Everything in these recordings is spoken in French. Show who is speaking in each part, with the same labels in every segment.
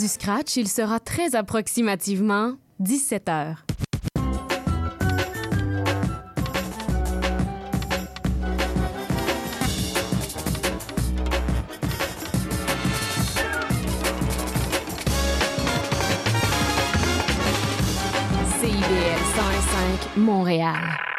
Speaker 1: du scratch, il sera très approximativement 17 heures. CIBL 105 Montréal.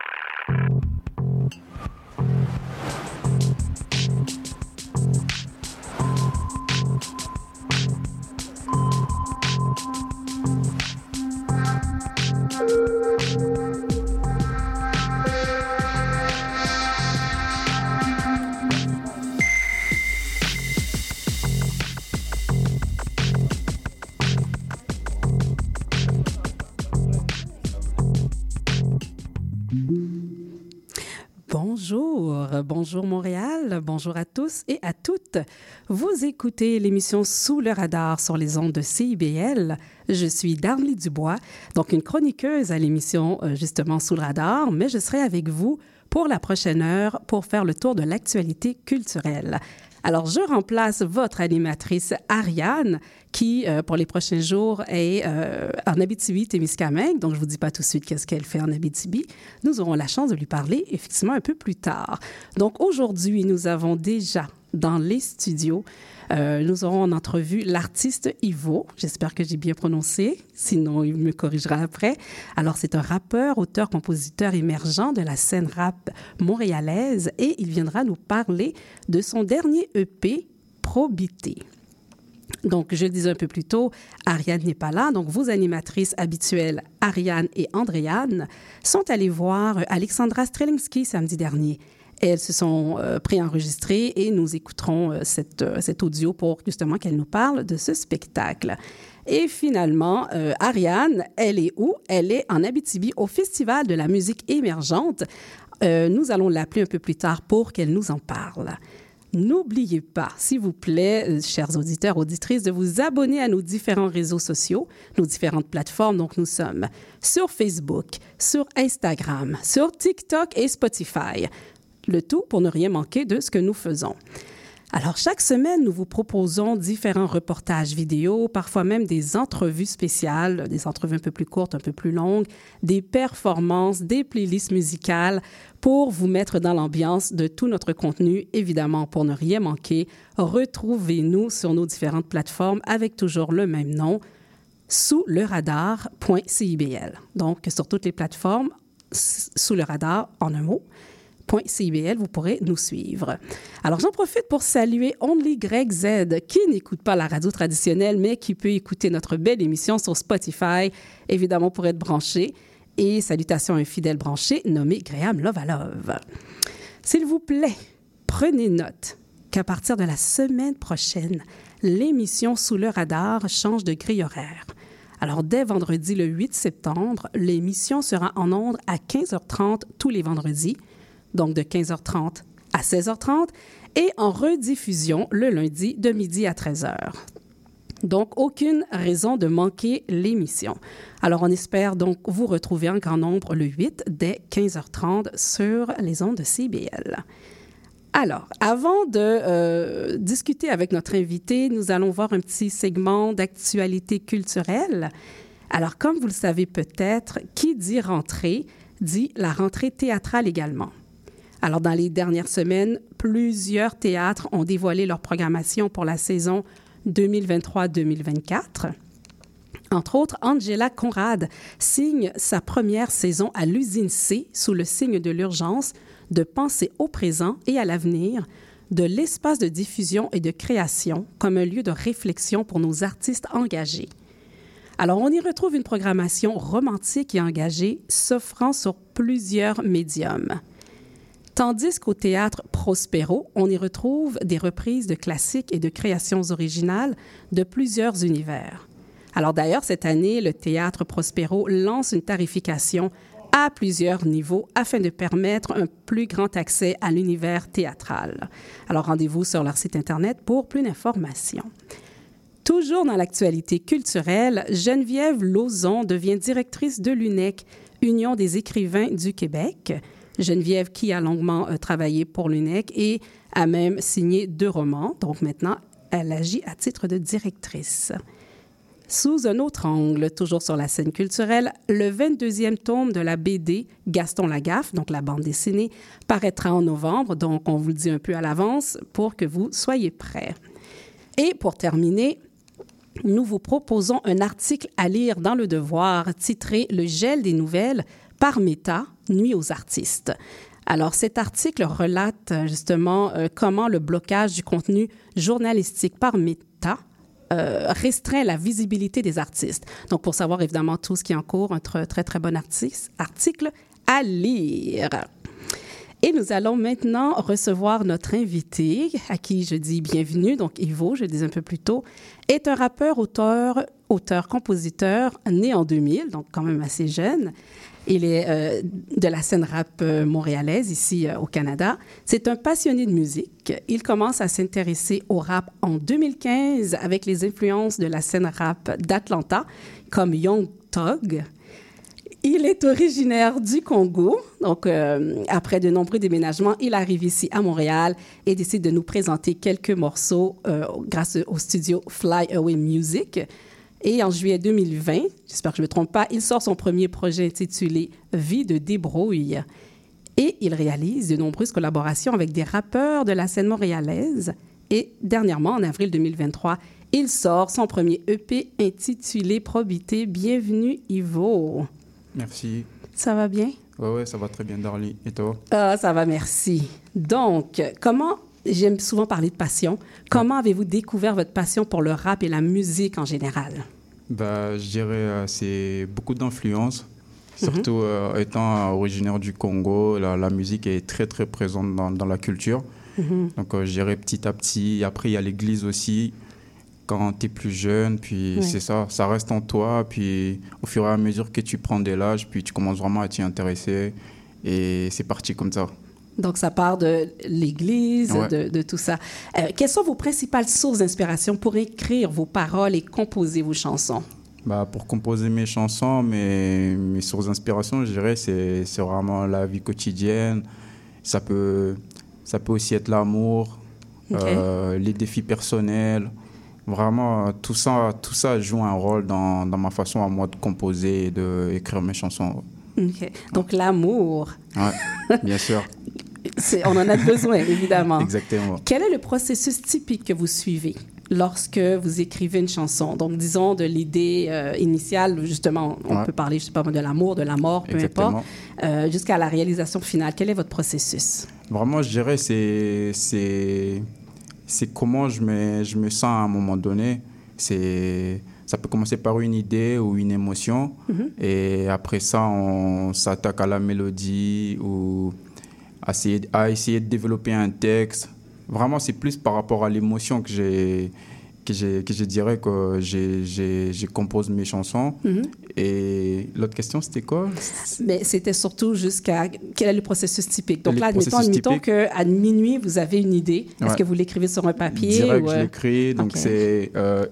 Speaker 2: Bonjour, Montréal, bonjour à tous et à toutes. Vous écoutez l'émission Sous le radar sur les ondes de CIBL. Je suis Darly Dubois, donc une chroniqueuse à l'émission euh, justement Sous le radar, mais je serai avec vous pour la prochaine heure pour faire le tour de l'actualité culturelle. Alors, je remplace votre animatrice Ariane, qui, euh, pour les prochains jours, est euh, en Abitibi-Témiscamingue. Donc, je vous dis pas tout de suite qu'est-ce qu'elle fait en Abitibi. Nous aurons la chance de lui parler, effectivement, un peu plus tard. Donc, aujourd'hui, nous avons déjà dans les studios euh, nous aurons en entrevue l'artiste Ivo. J'espère que j'ai bien prononcé. Sinon, il me corrigera après. Alors, c'est un rappeur, auteur, compositeur émergent de la scène rap montréalaise et il viendra nous parler de son dernier EP, Probité. Donc, je le disais un peu plus tôt, Ariane n'est pas là. Donc, vos animatrices habituelles, Ariane et Andréane, sont allées voir Alexandra Strelinski samedi dernier. Elles se sont euh, préenregistrées et nous écouterons euh, euh, cet audio pour justement qu'elle nous parle de ce spectacle. Et finalement, euh, Ariane, elle est où? Elle est en Abitibi au Festival de la musique émergente. Euh, nous allons l'appeler un peu plus tard pour qu'elle nous en parle. N'oubliez pas, s'il vous plaît, euh, chers auditeurs, auditrices, de vous abonner à nos différents réseaux sociaux, nos différentes plateformes. Donc, nous sommes sur Facebook, sur Instagram, sur TikTok et Spotify. Le tout pour ne rien manquer de ce que nous faisons. Alors, chaque semaine, nous vous proposons différents reportages vidéo, parfois même des entrevues spéciales, des entrevues un peu plus courtes, un peu plus longues, des performances, des playlists musicales pour vous mettre dans l'ambiance de tout notre contenu. Évidemment, pour ne rien manquer, retrouvez-nous sur nos différentes plateformes avec toujours le même nom, sous le radar.cibl. Donc, sur toutes les plateformes, sous le radar en un mot. .cibl, vous pourrez nous suivre. Alors, j'en profite pour saluer Only Greg Z, qui n'écoute pas la radio traditionnelle, mais qui peut écouter notre belle émission sur Spotify, évidemment pour être branché. Et salutations à un fidèle branché nommé Graham Lovalove. S'il vous plaît, prenez note qu'à partir de la semaine prochaine, l'émission Sous le radar change de grille horaire. Alors, dès vendredi le 8 septembre, l'émission sera en ondes à 15h30 tous les vendredis, donc de 15h30 à 16h30, et en rediffusion le lundi de midi à 13h. Donc, aucune raison de manquer l'émission. Alors, on espère donc vous retrouver en grand nombre le 8 dès 15h30 sur les ondes de CBL. Alors, avant de euh, discuter avec notre invité, nous allons voir un petit segment d'actualité culturelle. Alors, comme vous le savez peut-être, qui dit rentrée dit la rentrée théâtrale également. Alors, dans les dernières semaines, plusieurs théâtres ont dévoilé leur programmation pour la saison 2023-2024. Entre autres, Angela Conrad signe sa première saison à l'usine C sous le signe de l'urgence de penser au présent et à l'avenir, de l'espace de diffusion et de création comme un lieu de réflexion pour nos artistes engagés. Alors, on y retrouve une programmation romantique et engagée s'offrant sur plusieurs médiums. Tandis qu'au théâtre Prospero, on y retrouve des reprises de classiques et de créations originales de plusieurs univers. Alors d'ailleurs, cette année, le théâtre Prospero lance une tarification à plusieurs niveaux afin de permettre un plus grand accès à l'univers théâtral. Alors rendez-vous sur leur site Internet pour plus d'informations. Toujours dans l'actualité culturelle, Geneviève Lauzon devient directrice de l'UNEC, Union des écrivains du Québec. Geneviève qui a longuement euh, travaillé pour l'UNEC et a même signé deux romans. Donc maintenant, elle agit à titre de directrice. Sous un autre angle, toujours sur la scène culturelle, le 22e tome de la BD Gaston Lagaffe, donc la bande dessinée, paraîtra en novembre, donc on vous le dit un peu à l'avance pour que vous soyez prêts. Et pour terminer, nous vous proposons un article à lire dans Le Devoir titré Le gel des nouvelles par Meta, nuit aux artistes. Alors, cet article relate euh, justement euh, comment le blocage du contenu journalistique par Meta euh, restreint la visibilité des artistes. Donc, pour savoir évidemment tout ce qui est en cours, un très, très, bon article à lire. Et nous allons maintenant recevoir notre invité, à qui je dis bienvenue. Donc, Ivo, je le disais un peu plus tôt, est un rappeur, auteur, auteur, compositeur, né en 2000, donc quand même assez jeune. Il est euh, de la scène rap euh, montréalaise ici euh, au Canada. C'est un passionné de musique. Il commence à s'intéresser au rap en 2015 avec les influences de la scène rap d'Atlanta comme Young Thug. Il est originaire du Congo. Donc, après de nombreux déménagements, il arrive ici à Montréal et décide de nous présenter quelques morceaux grâce au studio Fly Away Music. Et en juillet 2020, j'espère que je ne me trompe pas, il sort son premier projet intitulé Vie de débrouille. Et il réalise de nombreuses collaborations avec des rappeurs de la scène montréalaise. Et dernièrement, en avril 2023, il sort son premier EP intitulé Probité. Bienvenue, Ivo.
Speaker 3: Merci.
Speaker 2: Ça va bien?
Speaker 3: Oui, ouais, ça va très bien, Darly. Et toi?
Speaker 2: Ah, ça va, merci. Donc, comment j'aime souvent parler de passion. Comment avez-vous découvert votre passion pour le rap et la musique en général?
Speaker 3: Bah, je dirais euh, c'est beaucoup d'influence. Surtout mhm. euh, étant originaire du Congo, la, musique est très très présente dans, dans la culture. Mhm. Donc euh, je dirais petit à petit. Après, il y a l'église aussi quand tu es plus jeune, puis c'est ça, ça reste en toi, puis au fur et à mesure que tu prends de l'âge, puis tu commences vraiment à t'y intéresser, et c'est parti comme ça.
Speaker 2: Donc, ça part de l'Église, de, tout ça. Euh, quelles sont vos principales sources d'inspiration pour écrire vos paroles et composer vos chansons?
Speaker 3: Bah, pour composer mes chansons, mes, mes sources d'inspiration, je dirais, c'est vraiment la vie quotidienne. Ça peut, ça peut aussi être l'amour, euh, les défis personnels. Vraiment, tout ça, tout ça joue un rôle dans, dans ma façon à moi de composer et d'écrire mes chansons.
Speaker 2: Donc l'amour.
Speaker 3: Oui, bien sûr.
Speaker 2: on en a besoin, évidemment.
Speaker 3: Exactement.
Speaker 2: Quel est le processus typique que vous suivez lorsque vous écrivez une chanson? Donc, disons de l'idée euh, initiale, justement, on peut parler, je sais pas, de l'amour, de la mort, peu importe, euh, jusqu'à la réalisation finale. Quel est votre processus?
Speaker 3: Vraiment, je dirais, c'est, c'est, c'est comment je me, je me sens à un moment donné. C'est ça peut commencer par une idée ou une émotion, mm-hmm. et après ça, on s'attaque à la mélodie ou à essayer, à essayer de développer un texte. Vraiment, c'est plus par rapport à l'émotion que j'ai que, que je dirais que j'ai compose mes chansons. Mhm. Et l'autre question, c'était quoi?
Speaker 2: Mais C'était surtout jusqu'à quel est le processus typique? Donc là, admettons, admettons qu'à minuit, vous avez une idée. Est-ce que vous l'écrivez sur un papier
Speaker 3: Direct, je l'écris. Donc c'est euh,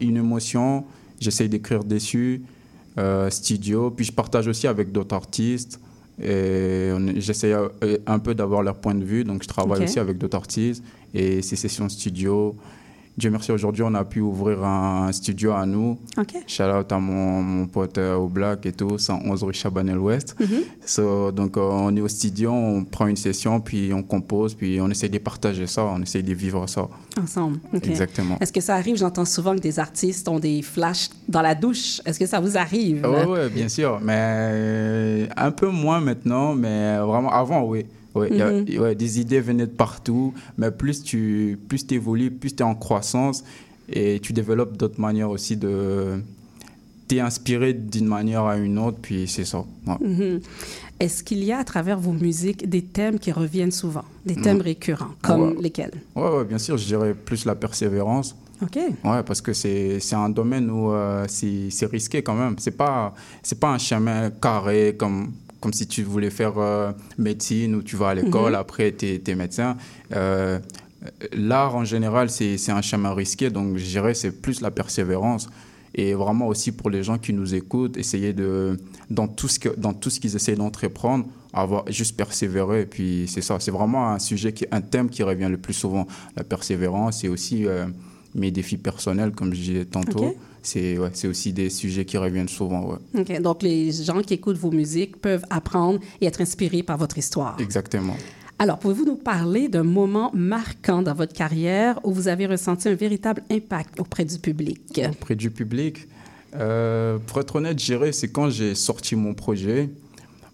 Speaker 3: une émotion, j'essaye d'écrire dessus, euh, studio. Puis je partage aussi avec d'autres artistes. Et j'essaie euh, un peu d'avoir leur point de vue, donc je travaille aussi avec d'autres artistes et ces sessions studio. Dieu merci, aujourd'hui, on a pu ouvrir un studio à nous. Okay. Shout out à mon, mon pote euh, au Black et tout, 111 rue Chabanel Ouest. Mm donc, euh, on est au studio, on prend une session, puis on compose, puis on essaie de partager ça, on essaie de vivre ça.
Speaker 2: Ensemble.
Speaker 3: Exactement.
Speaker 2: Est-ce que ça arrive, j'entends souvent que des artistes ont des flashs dans la douche. Est-ce que ça vous arrive?
Speaker 3: Oui, ouais, bien sûr. Mais un peu moins maintenant, mais vraiment avant, oui. Mhm. Ouais, des idées venaient de partout, mais plus tu plus évolues, plus tu es en croissance et tu développes d'autres manières aussi de. Tu es inspiré d'une manière à une autre, puis c'est ça.
Speaker 2: Mhm. Est-ce qu'il y a à travers vos musiques des thèmes qui reviennent souvent, des thèmes récurrents, comme lesquels?
Speaker 3: Oui, ouais, bien sûr, je dirais plus la persévérance.
Speaker 2: OK.
Speaker 3: Ouais, parce que c'est un domaine où euh, c'est risqué quand même. C'est pas, pas un chemin carré comme comme si tu voulais faire euh, médecine ou tu vas à l'école, mhm. après tu es, médecin. Euh, l'art en général, c'est un chemin risqué, donc je dirais c'est plus la persévérance. Et vraiment aussi pour les gens qui nous écoutent, essayer de, dans tout ce qu'ils essayent d'entreprendre, avoir juste persévérer. Et puis c'est ça, c'est vraiment un sujet, qui, un thème qui revient le plus souvent, la persévérance et aussi euh, mes défis personnels, comme je disais tantôt. C'est ouais, aussi des sujets qui reviennent souvent.
Speaker 2: Ouais. Donc, les gens qui écoutent vos musiques peuvent apprendre et être inspirés par votre histoire.
Speaker 3: Exactement.
Speaker 2: Alors, pouvez-vous nous parler d'un moment marquant dans votre carrière où vous avez ressenti un véritable impact auprès du public?
Speaker 3: Auprès du public? Euh, pour être honnête, je dirais, c'est quand j'ai sorti mon projet,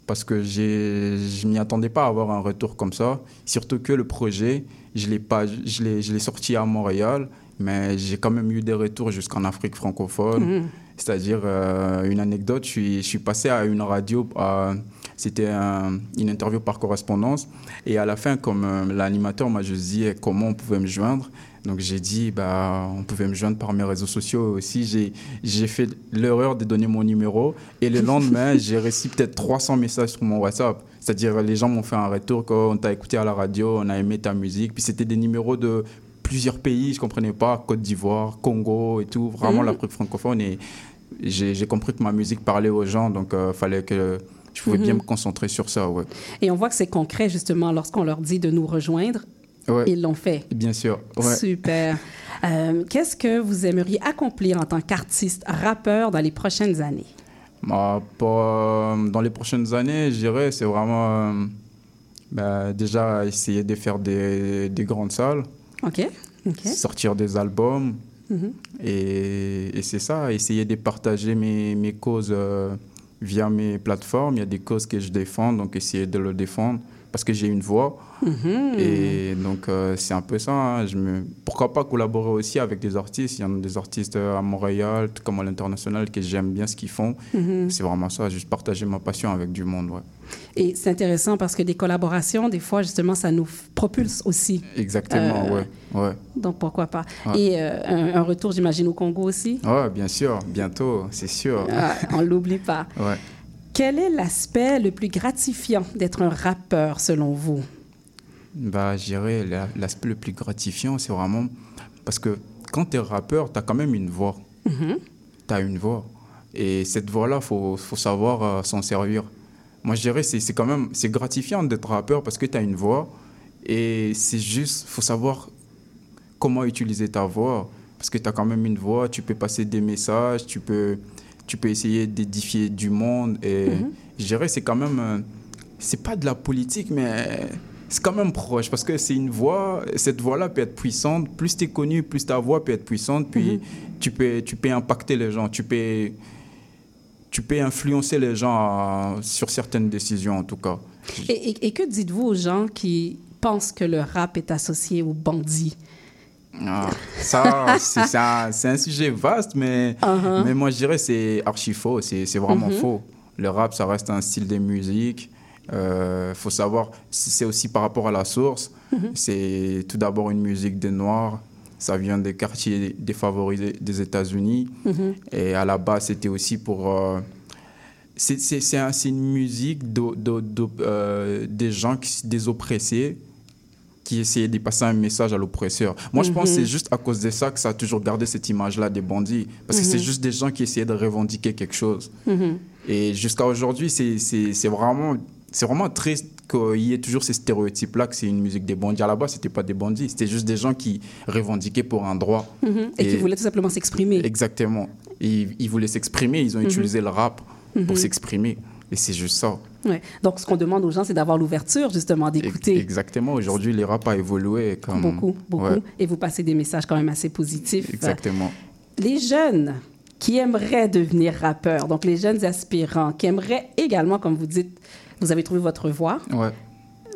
Speaker 3: parce que je ne m'y attendais pas à avoir un retour comme ça. Surtout que le projet, je l'ai sorti à Montréal, mais j'ai quand même eu des retours jusqu'en Afrique francophone. Mmh. C'est-à-dire, euh, une anecdote, je suis, je suis, passé à une radio, c'était une interview par correspondance, et à la fin, comme euh, l'animateur m'a juste dit comment on pouvait me joindre, donc j'ai dit, bah, on pouvait me joindre par mes réseaux sociaux aussi. J'ai fait l'erreur de donner mon numéro, et le lendemain, j'ai reçu peut-être 300 messages sur mon WhatsApp. C'est-à-dire, les gens m'ont fait un retour quand on t'a écouté à la radio, on a aimé ta musique, puis c'était des numéros de plusieurs pays, je comprenais pas, Côte d'Ivoire, Congo et tout, vraiment mmh. l'Afrique francophone. Et j'ai compris que ma musique parlait aux gens, donc il euh, fallait que je pouvais bien mhm. me concentrer sur ça. Ouais.
Speaker 2: Et on voit que c'est concret justement lorsqu'on leur dit de nous rejoindre. Ils l'ont fait.
Speaker 3: Bien sûr.
Speaker 2: Super. Euh, qu'est-ce que vous aimeriez accomplir en tant qu'artiste rappeur dans les prochaines années?
Speaker 3: Bah, euh, dans les prochaines années, je dirais, c'est vraiment bah, déjà essayer de faire des, des grandes salles.
Speaker 2: OK.
Speaker 3: Sortir des albums, Mhm. Et, c'est ça, essayer de partager mes, mes causes euh, via mes plateformes. Il y a des causes que je défends, donc essayer de le défendre parce que j'ai une voix. Mhm. Et donc, euh, c'est un peu ça. Hein. Je me... Pourquoi pas collaborer aussi avec des artistes Il y en a des artistes euh, à Montréal, comme à l'international, que j'aime bien ce qu'ils font. Mhm. C'est vraiment ça, juste partager ma passion avec du monde. Ouais.
Speaker 2: Et c'est intéressant parce que des collaborations, des fois, justement, ça nous propulse aussi.
Speaker 3: Exactement, oui. Euh, ouais.
Speaker 2: Donc, pourquoi pas. Et un, retour, j'imagine, au Congo aussi
Speaker 3: Oui, bien sûr, bientôt, c'est sûr.
Speaker 2: Ah, on ne l'oublie pas.
Speaker 3: ouais.
Speaker 2: Quel est l'aspect le plus gratifiant d'être un rappeur selon vous?
Speaker 3: Bah, Je dirais l'aspect le plus gratifiant, c'est vraiment parce que quand tu es rappeur, tu as quand même une voix. Mm-hmm. Tu as une voix. Et cette voix-là, il faut, faut, savoir euh, s'en servir. Moi, je dirais c'est quand même c'est gratifiant d'être rappeur parce que tu as une voix. Et c'est juste, faut savoir comment utiliser ta voix. Parce que tu as quand même une voix, tu peux passer des messages, tu peux tu peux essayer d'édifier du monde. Et mhm. je dirais, c'est quand même. Euh, c'est pas de la politique, mais c'est quand même proche parce que c'est une voix. Cette voix-là peut être puissante. Plus tu es connu, plus ta voix peut être puissante. Puis mhm. tu, peux, tu peux impacter les gens. Tu peux, tu peux influencer les gens sur certaines décisions, en tout cas.
Speaker 2: Et, et que dites-vous aux gens qui pensent que le rap est associé aux bandits?
Speaker 3: Ah, ça, c'est un, un, sujet vaste, mais, uh-huh. mais moi je dirais c'est archi faux, c'est vraiment mm-hmm. faux. Le rap, ça reste un style de musique. Il euh, faut savoir, c'est aussi par rapport à la source. Mm-hmm. C'est tout d'abord une musique des Noirs. Ça vient des quartiers défavorisés des États-Unis. Mm-hmm. Et à la base, c'était aussi pour. Euh, c'est un, une musique euh, des gens, qui, des oppressés qui essayait de passer un message à l'oppresseur. Moi, je pense que c'est mhm. juste à cause de ça que ça a toujours gardé cette image-là des bandits. Parce que c'est mhm. juste des gens qui essayaient de revendiquer quelque chose. Mhm. Et jusqu'à aujourd'hui, c'est vraiment, vraiment triste qu'il y ait toujours ces stéréotypes-là que c'est une musique des bandits. À la base, ce n'était pas des bandits, c'était juste des gens qui revendiquaient pour un droit.
Speaker 2: Et, qui voulaient tout simplement s'exprimer.
Speaker 3: Exactement. Ils, ils voulaient s'exprimer, ils ont utilisé le rap pour s'exprimer. Et c'est juste ça.
Speaker 2: Ouais. Donc, ce qu'on demande aux gens, c'est d'avoir l'ouverture, justement, d'écouter.
Speaker 3: Exactement. Aujourd'hui, les rap a évolué. Comme...
Speaker 2: Beaucoup, beaucoup. Et vous passez des messages quand même assez positifs.
Speaker 3: Exactement.
Speaker 2: Les jeunes qui aimeraient devenir rappeurs, donc les jeunes aspirants, qui aimeraient également, comme vous dites, vous avez trouvé votre voix.
Speaker 3: Ouais.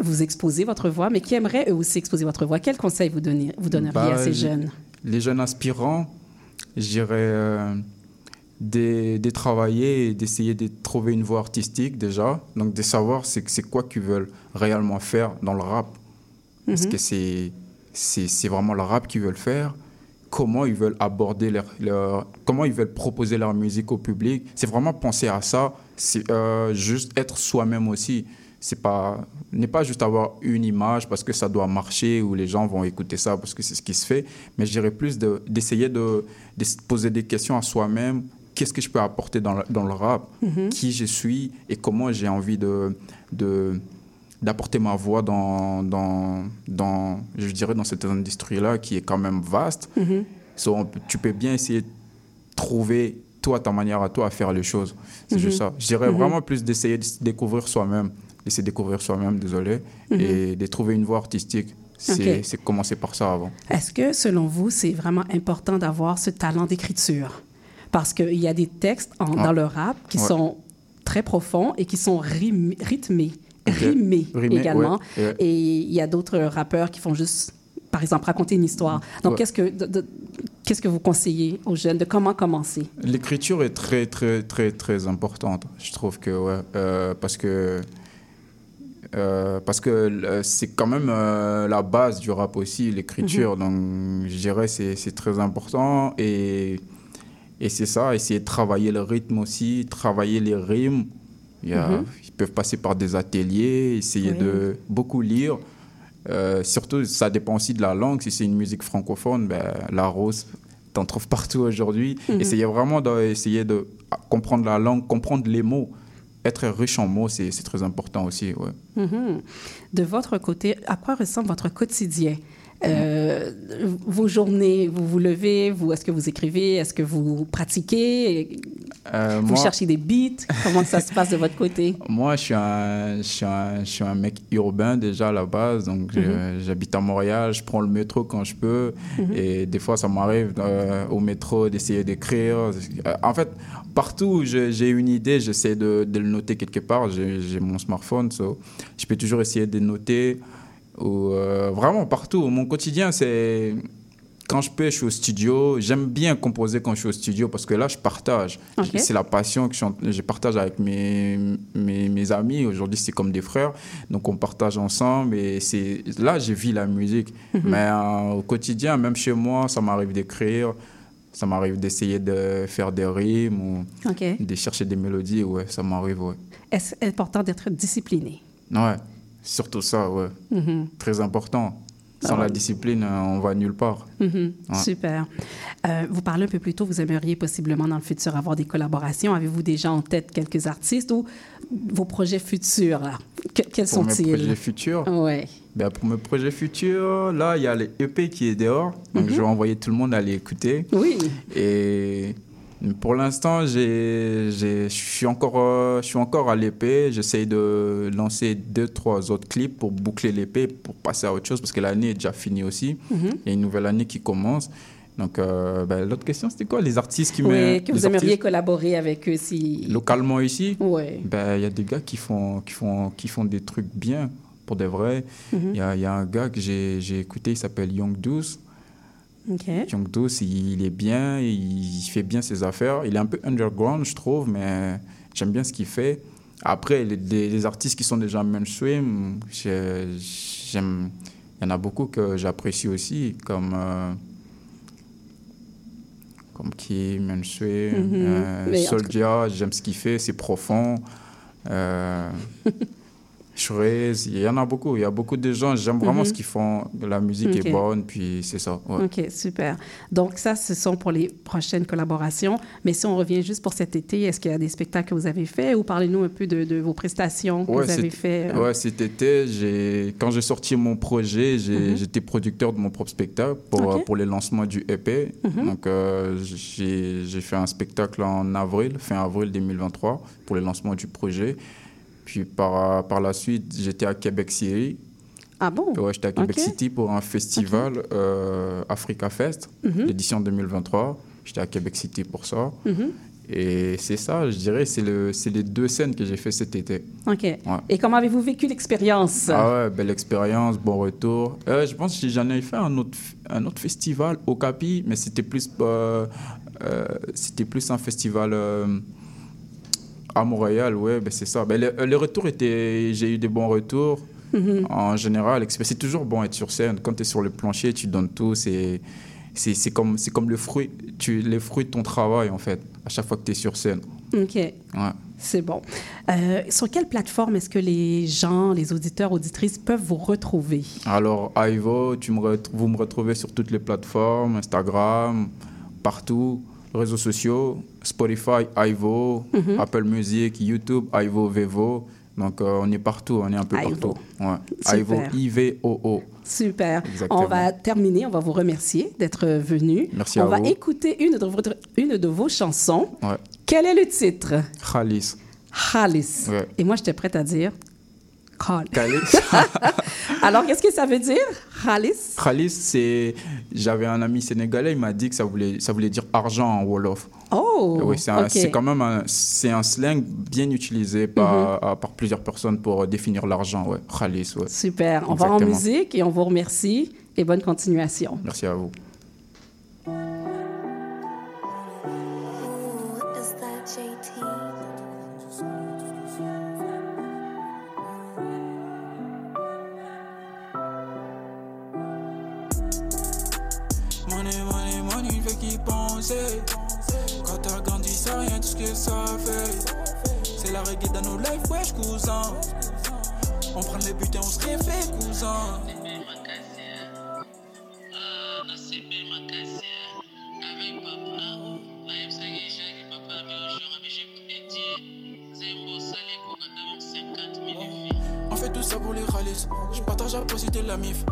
Speaker 2: Vous exposez votre voix, mais qui aimeraient eux aussi exposer votre voix. Quel conseil vous, vous donneriez à bah, ces jeunes?
Speaker 3: Les jeunes aspirants, je dirais... De, travailler et d'essayer de trouver une voie artistique déjà. Donc de savoir c'est, c'est quoi qu'ils veulent réellement faire dans le rap. Est-ce mhm. que c'est, c'est, vraiment le rap qu'ils veulent faire Comment ils veulent aborder leur, Comment ils veulent proposer leur musique au public C'est vraiment penser à ça. C'est euh, juste être soi-même aussi. C'est pas n'est pas juste avoir une image parce que ça doit marcher ou les gens vont écouter ça parce que c'est ce qui se fait, mais je dirais plus de, d'essayer de, de, poser des questions à soi-même qu'est-ce que je peux apporter dans le, dans le rap, mhm. qui je suis et comment j'ai envie de, de d'apporter ma voix dans, dans, dans, je dirais, dans cette industrie-là qui est quand même vaste. Mhm. tu peux bien essayer de trouver toi, ta manière à toi à faire les choses. C'est juste mhm. ça. Je dirais vraiment plus d'essayer de découvrir soi-même, d'essayer de découvrir soi-même, désolé, et de trouver une voie artistique. C'est commencer par ça avant.
Speaker 2: Est-ce que, selon vous, c'est vraiment important d'avoir ce talent d'écriture? Parce qu'il y a des textes dans le rap qui sont très profonds et qui sont rythmés, rimés également. Et il y a d'autres rappeurs qui font juste par exemple, raconter une histoire. Donc, qu'est-ce que, qu'est-ce que vous conseillez aux jeunes? De comment commencer?
Speaker 3: L'écriture est très, très, très, très importante. Je trouve que, ouais, euh, parce que, euh, parce que euh, c'est quand même la base du rap aussi, l'écriture. Mhm. Donc, je dirais c'est c'est très important. Et, et c'est ça, essayer de travailler le rythme aussi, travailler les rimes. Il mhm. Ils peuvent passer par des ateliers, essayer de beaucoup lire. Euh, surtout, ça dépend aussi de la langue. Si c'est une musique francophone, ben, la rose, t'en trouves partout aujourd'hui. Mhm. Essayez vraiment d'essayer de comprendre la langue, comprendre les mots. Être riche en mots, c'est très important aussi. Ouais.
Speaker 2: Mhm. De votre côté, à quoi ressemble votre quotidien? Euh, vos journées, vous vous levez, vous, est-ce que vous écrivez, est-ce que vous pratiquez, euh, vous cherchez des beats, comment ça se passe de votre côté?
Speaker 3: Moi, je suis, un, je, suis un, je suis un mec urbain déjà à la base, donc mhm. j'habite à Montréal, je prends le métro quand je peux, mhm. et des fois ça m'arrive euh, au métro d'essayer d'écrire. En fait, partout où j'ai une idée, j'essaie de, de, le noter quelque part, j'ai mon smartphone, so je peux toujours essayer de noter ou euh, vraiment partout. Mon quotidien, c'est quand je peux, je suis au studio. J'aime bien composer quand je suis au studio parce que là, je partage. C'est la passion que je, partage avec mes, mes, mes amis. Aujourd'hui, c'est comme des frères. Donc, on partage ensemble et c'est là, je vis la musique. Mhm. Mais euh, au quotidien, même chez moi, ça m'arrive d'écrire. Ça m'arrive d'essayer de faire des rimes ou de chercher des mélodies. Ouais, ça m'arrive, ouais.
Speaker 2: Est-ce important d'être discipliné?
Speaker 3: Ouais. Surtout ça, ouais. Mm-hmm. Très important. Sans ah la discipline, euh, on va nulle part.
Speaker 2: Mm-hmm. Super. Euh, vous parlez un peu plus tôt, vous aimeriez possiblement dans le futur avoir des collaborations. Avez-vous déjà en tête quelques artistes ou vos projets futurs, là? quels sont-ils?
Speaker 3: Pour mes projets futurs?
Speaker 2: Oui.
Speaker 3: Ben, pour mes projets futurs, là, il y a l'EP qui est dehors. Donc, mm-hmm. je vais envoyer tout le monde à l'écouter.
Speaker 2: Oui.
Speaker 3: Et pour l'instant, je suis encore, euh, je suis encore à l'épée. J'essaye de lancer deux, trois autres clips pour boucler l'épée, pour passer à autre chose, parce que l'année est déjà finie aussi. Mhm. Il y a une nouvelle année qui commence. Donc, euh, ben, l'autre question, c'était quoi? Les artistes qui
Speaker 2: Oui, que vous aimeriez collaborer avec eux si...
Speaker 3: Localement ici?
Speaker 2: Oui.
Speaker 3: Ben, il y a des gars qui font, qui, font, qui font des trucs bien, pour de vrai. Mhm. Il y, a, y, a, un gars que j'ai écouté, il s'appelle Young Douce.
Speaker 2: Okay.
Speaker 3: il est bien, il fait bien ses affaires. Il est un peu underground, je trouve, mais j'aime bien ce qu'il fait. Après, les, artistes qui sont déjà mainstream, j'aime. Il y en a beaucoup que j'apprécie aussi, comme. Euh, comme mainstream, mm euh, j'aime ce qu'il fait, c'est profond. Euh, il y en a beaucoup. Il y a beaucoup de gens. J'aime vraiment ce mhm. qu'ils font. La musique est bonne, puis c'est ça.
Speaker 2: OK, super. Donc, ça, ce sont pour les prochaines collaborations. Mais si on revient juste pour cet été, est-ce qu'il y a des spectacles que vous avez faits ou parlez-nous un peu de, vos prestations que vous avez fait
Speaker 3: euh? Oui, cet été, quand j'ai sorti mon projet, mhm. j'étais producteur de mon propre spectacle pour, pour les lancements du EP. Mhm. Donc, euh, j'ai fait un spectacle en avril, fin avril 2023, pour les lancements du projet. Puis par, par la suite, j'étais à Québec City.
Speaker 2: Ah bon?
Speaker 3: Ouais, j'étais à Québec City pour un festival euh, Africa Fest, mhm. l'édition 2023. J'étais à Québec City pour ça. Mhm. Et c'est ça, je dirais, c'est le, les deux scènes que j'ai fait cet été.
Speaker 2: OK. Et comment avez-vous vécu l'expérience?
Speaker 3: Ah ouais, belle expérience, bon retour. Euh, je pense que j'en ai fait un autre, un autre festival au Capi, mais c'était plus, euh, c'était plus un festival à Montréal, ouais, ben c'est ça. Ben, le, retour était. J'ai eu des bons retours. Mhm. En général, c'est toujours bon être sur scène. Quand tu es sur le plancher, tu donnes tout. C'est c'est comme, comme le fruit, tu, les fruits de ton travail, en fait, à chaque fois que tu es sur scène.
Speaker 2: OK. Ouais. C'est bon. Euh, sur quelle plateforme est-ce que les gens, les auditeurs, auditrices peuvent vous retrouver?
Speaker 3: Alors, Ivo, tu me vous me retrouvez sur toutes les plateformes, Instagram, partout réseaux sociaux, Spotify, Ivo, mhm. Apple Music, YouTube, Ivo, Vevo. Donc, euh, on est partout, on est un peu partout. Ouais.
Speaker 2: Super.
Speaker 3: Aivo, I-V-O-O.
Speaker 2: Super.
Speaker 3: Exactement.
Speaker 2: On va terminer. On va vous remercier d'être venu.
Speaker 3: Merci
Speaker 2: on
Speaker 3: à
Speaker 2: va
Speaker 3: vous.
Speaker 2: écouter une de, votre- une de vos chansons.
Speaker 3: Ouais.
Speaker 2: Quel est le titre?
Speaker 3: Khalis.
Speaker 2: Khalis.
Speaker 3: Ouais.
Speaker 2: Et moi, j'étais prête à dire.
Speaker 3: Khalis.
Speaker 2: Alors, qu'est-ce que ça veut dire Khalis?
Speaker 3: Khalis, c'est. J'avais un ami sénégalais, il m'a dit que ça voulait, ça voulait dire argent en Wolof.
Speaker 2: Oh
Speaker 3: oui, c'est un-
Speaker 2: ok.
Speaker 3: c'est quand même un, un slang bien utilisé par, à- par plusieurs personnes pour euh, définir l'argent. Ouais. Khalis, ouais.
Speaker 2: Super. On va en musique et on vous remercie et bonne continuation.
Speaker 3: Merci à vous.
Speaker 4: Quand t'as grandi, ça rien tout ce que ça fait. C'est la reggae dans nos lives, wesh, cousin. On prend les buts et on se réfait, cousin. On fait tout ça pour les rallies. Je partage la de la mif.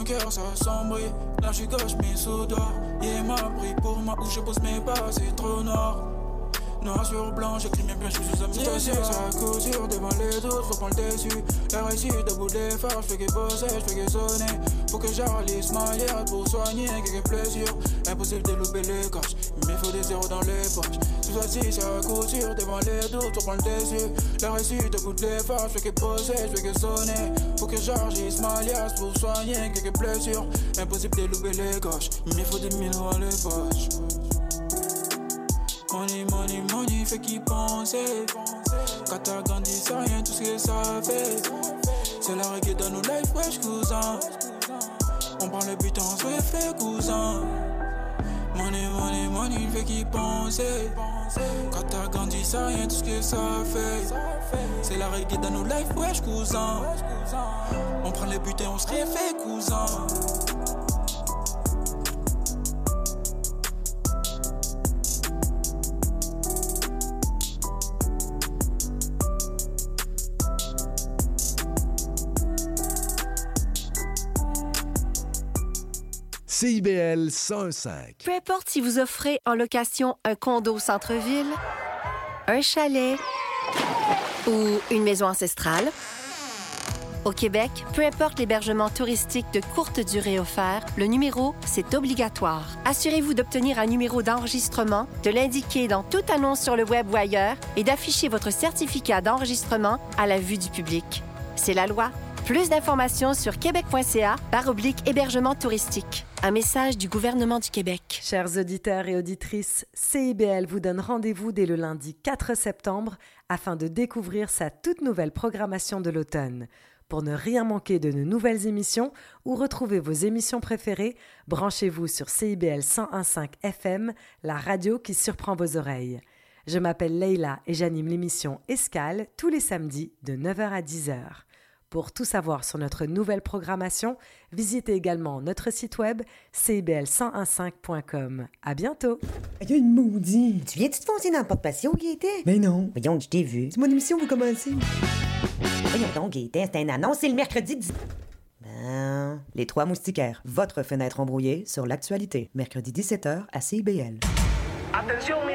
Speaker 4: Mon cœur ça sombre. Là je suis gauche mais sous doigt. Il m'a pris pour moi où je pose mes pas, c'est trop noir. Noir sur blanc, j'écris bien bien, je suis sous amitié. Ça couture devant les doutes, faut prendre le dessus. La réussite au bout des phares, je fais que bosser, je fais que sonner. Faut que j'arrête ma pour soigner quelques blessures. Impossible de louper les gauches, il me faut des zéros dans les poches. Tout ça si ça couture devant les doutes, faut prendre le dessus. La réussite au bout des phares, je fais que bosser, je fais que sonner. Faut que j'arrête ma liasse pour soigner quelques blessures. Impossible de louper les gauches, il me faut des mille dans les poches. Money, money, money, fait qu'y penser. Quand t'as grandi, ça rien, tout ce que ça fait. C'est la reggae dans nos lives, wesh, cousin. On prend le but, on se fait, cousin. Money, money, money, fait qu'y penser. Quand t'as grandi, ça rien, tout ce que ça fait. C'est la reggae dans nos lives, wesh, cousin. On prend le but et on se fait, cousin.
Speaker 5: CIBL 105.
Speaker 6: Peu importe si vous offrez en location un condo centre-ville, un chalet ou une maison ancestrale, au Québec, peu importe l'hébergement touristique de courte durée offert, le numéro, c'est obligatoire. Assurez-vous d'obtenir un numéro d'enregistrement, de l'indiquer dans toute annonce sur le web ou ailleurs et d'afficher votre certificat d'enregistrement à la vue du public. C'est la loi. Plus d'informations sur québec.ca par oblique hébergement touristique. Un message du gouvernement du Québec.
Speaker 7: Chers auditeurs et auditrices, CIBL vous donne rendez-vous dès le lundi 4 septembre afin de découvrir sa toute nouvelle programmation de l'automne. Pour ne rien manquer de nos nouvelles émissions ou retrouver vos émissions préférées, branchez-vous sur CIBL 101.5 FM, la radio qui surprend vos oreilles. Je m'appelle Leïla et j'anime l'émission Escale tous les samedis de 9h à 10h. Pour tout savoir sur notre nouvelle programmation, visitez également notre site web cibl1015.com. À bientôt!
Speaker 8: Il y a une maudite.
Speaker 9: Tu viens-tu te foncer dans le porte-patio, Gaëtan?
Speaker 8: Mais non.
Speaker 9: Voyons, je t'ai vu.
Speaker 8: C'est mon émission, vous commencez.
Speaker 9: Voyons donc, Gaëtan, c'est une annonce, c'est le mercredi 10... Ben... Les Trois Moustiquaires, votre fenêtre embrouillée sur l'actualité. Mercredi 17h à CIBL.
Speaker 10: Atención mi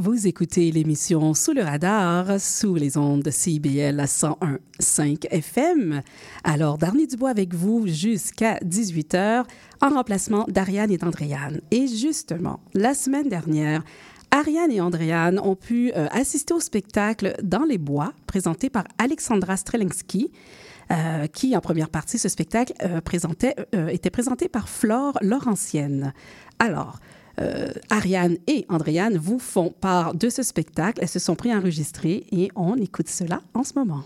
Speaker 2: Vous écoutez l'émission Sous le radar, sous les ondes de CIBL à 101.5 FM. Alors, Darny Dubois avec vous jusqu'à 18h en remplacement d'Ariane et d'Andréane. Et justement, la semaine dernière, Ariane et Andréane ont pu euh, assister au spectacle Dans les bois, présenté par Alexandra Strelinski, euh, qui, en première partie, ce spectacle euh, présentait, était présenté par Flore Laurentienne. Alors, euh, Ariane et Andréane vous font part de ce spectacle. Elles se sont préenregistrées et on écoute cela en ce moment.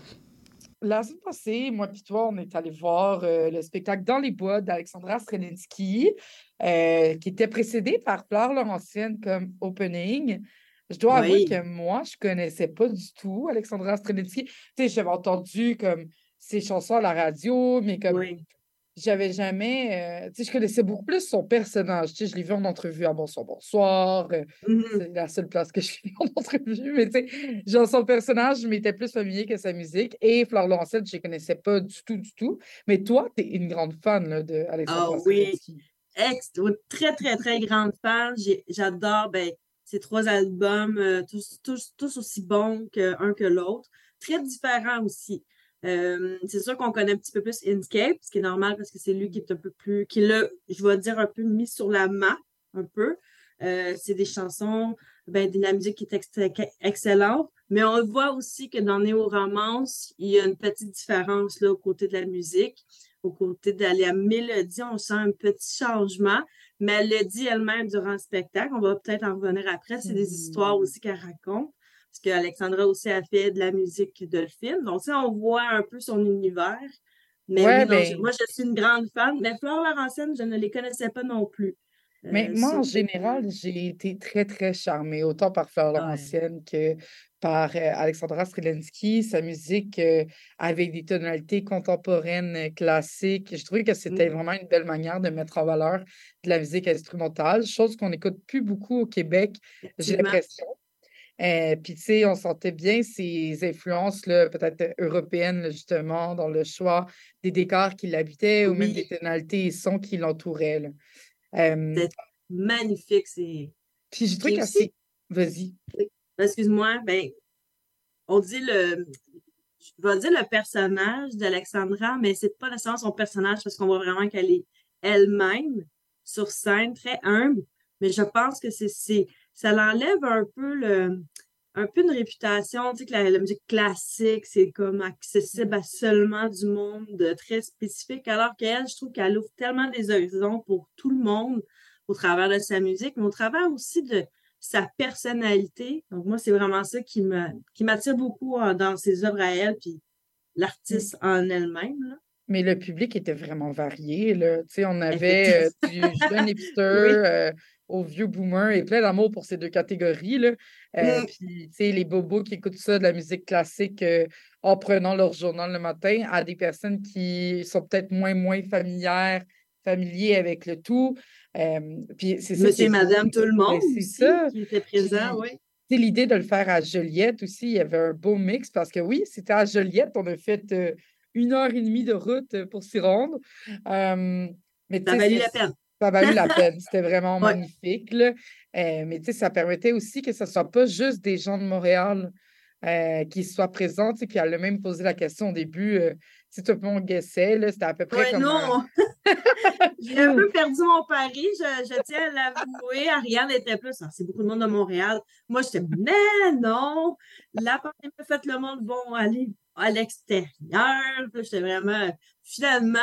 Speaker 11: La semaine passée, moi et toi, on est allé voir euh, le spectacle Dans les bois d'Alexandra Strelinski, euh, qui était précédé par Fleur Laurentienne comme opening. Je dois avouer que moi, je connaissais pas du tout Alexandra Strelinski. Tu sais, j'avais entendu comme ses chansons à la radio, mais comme j'avais jamais. euh, tu sais, je connaissais beaucoup plus son personnage. Tu sais, je l'ai vu en entrevue à Bonsoir, Bonsoir. euh, C'est la seule place que je l'ai vu en entrevue. Mais tu sais, genre son personnage, je m'étais plus familier que sa musique. Et Fleur Lancette, je ne connaissais pas du tout, du tout. Mais toi, tu es une grande fan là, de
Speaker 12: Ah
Speaker 11: Alexandra
Speaker 12: oui, ex, très, très, très grande fan. J'ai- J'adore ben, ces trois albums, euh, tous, tous, tous aussi bons qu'un que l'autre. Très différents aussi. Euh, c'est sûr qu'on connaît un petit peu plus Inscape, ce qui est normal parce que c'est lui qui est un peu plus, qui l'a, je vais dire, un peu mis sur la map, un peu. Euh, c'est des chansons, ben, de la musique qui est ex- excellente, mais on voit aussi que dans Néo Romance, il y a une petite différence là, au côté de la musique, au côté de la mélodie, on sent un petit changement, mais elle le dit elle-même durant le spectacle. On va peut-être en revenir après. C'est des histoires aussi qu'elle raconte, parce qu'Alexandra aussi a fait de la musique de le film. Donc, ça, on voit un peu son univers. Mais
Speaker 11: Ouais,
Speaker 12: oui,
Speaker 11: ben-
Speaker 12: moi, je suis une grande fan. Mais Flore Laurentienne, je ne les connaissais pas non plus.
Speaker 11: Mais
Speaker 12: Euh,
Speaker 11: moi, en général, j'ai été très, très charmée, autant par Fleur Laurentienne que par euh, Alexandra Strelinski. Sa musique euh, avec des tonalités contemporaines classiques. Je trouvais que c'était vraiment une belle manière de mettre en valeur de la musique instrumentale, chose qu'on n'écoute plus beaucoup au Québec, j'ai l'impression. Euh, Puis, tu sais, on sentait bien ces influences, peut-être euh, européennes, là, justement, dans le choix des décors qui l'habitaient ou même des tonalités et sons qui l'entouraient. Euh,
Speaker 12: C'est magnifique. C'est.
Speaker 11: puis j'ai
Speaker 12: Puis
Speaker 11: que
Speaker 12: aussi-
Speaker 11: c'est. Vas-y.
Speaker 12: Excuse-moi, ben, on dit le. Je vais dire le personnage d'Alexandra, mais c'est pas nécessairement son personnage parce qu'on voit vraiment qu'elle est elle-même sur scène, très humble. Mais je pense que c'est, ça l'enlève un peu le, un peu une réputation, tu sais, que la, musique classique, c'est comme accessible à seulement du monde très spécifique, alors qu'elle, je trouve qu'elle ouvre tellement des horizons pour tout le monde au travers de sa musique, mais au travers aussi de sa personnalité. Donc, moi, c'est vraiment ça qui m'attire beaucoup euh, dans ses œuvres à elle, puis l'artiste en elle-même.
Speaker 11: Mais le public était vraiment varié. Là. On avait euh, du jeune hipster euh, au vieux boomer et plein d'amour pour ces deux catégories. Là. Euh,
Speaker 12: Mm.
Speaker 11: Puis, les bobos qui écoutent ça, de la musique classique en prenant leur journal le matin, à des personnes qui sont peut-être moins, moins familières, familiers avec le tout. Puis c'est
Speaker 12: Monsieur et Madame tout le
Speaker 11: Ben,
Speaker 12: monde
Speaker 11: c'est ça.
Speaker 12: qui était présent,
Speaker 11: Puis,
Speaker 12: oui.
Speaker 11: sais, l'idée de le faire à Joliette aussi, il y avait un beau mix parce que oui, c'était à Joliette, on a fait euh, une heure et demie de route pour s'y rendre. Euh, mais
Speaker 12: Ça a
Speaker 11: sais,
Speaker 12: valu
Speaker 11: c'est-
Speaker 12: la peine.
Speaker 11: Ça la peine. C'était vraiment
Speaker 12: Ouais.
Speaker 11: magnifique. là. Euh, mais tu sais, ça permettait aussi que ce ne soit pas juste des gens de Montréal euh, qui soient présents. sais, Puis elle a même posé la question au début, si tout le monde guessait, là, c'était à peu près
Speaker 12: Ouais,
Speaker 11: comme
Speaker 12: non. J'ai un peu perdu mon pari, je, je tiens à l'avouer. Ariane était plus, Ah, c'est beaucoup de monde de Montréal. Moi, j'étais, mais non, la pandémie a fait le monde vont aller à l'extérieur. J'étais vraiment, finalement,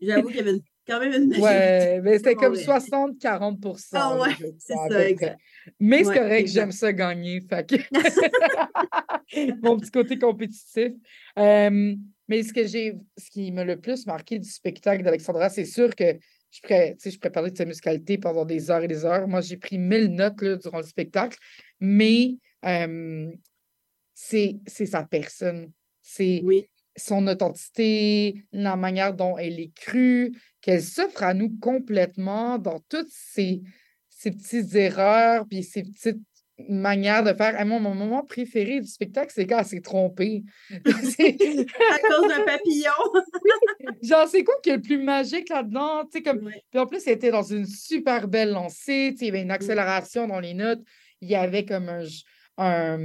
Speaker 12: j'avoue qu'il y avait une- quand même une
Speaker 11: Ouais, mais c'était comme
Speaker 12: Ouais.
Speaker 11: 60-40
Speaker 12: Ah ouais, c'est ça, exact.
Speaker 11: Mais c'est
Speaker 12: Ouais,
Speaker 11: correct, j'aime ça gagner. Fait que... Mon petit côté compétitif. Euh, mais ce que j'ai, ce qui m'a le plus marqué du spectacle d'Alexandra, c'est sûr que je pourrais, tu sais, je pourrais parler de sa musicalité pendant des heures et des heures. Moi, j'ai pris mille notes là, durant le spectacle, mais euh, c'est c'est sa personne. C'est son authenticité, la manière dont elle est crue, qu'elle s'offre à nous complètement dans toutes ses, ses petites erreurs, puis ses petites manières de faire. À moi, mon moment préféré du spectacle, c'est quand elle s'est trompée.
Speaker 12: À cause d'un papillon.
Speaker 11: Genre, c'est quoi qui est le plus magique là-dedans? Comme... Puis en plus, elle était dans une super belle lancée. Il y avait une accélération dans les notes. Il y avait comme un, un,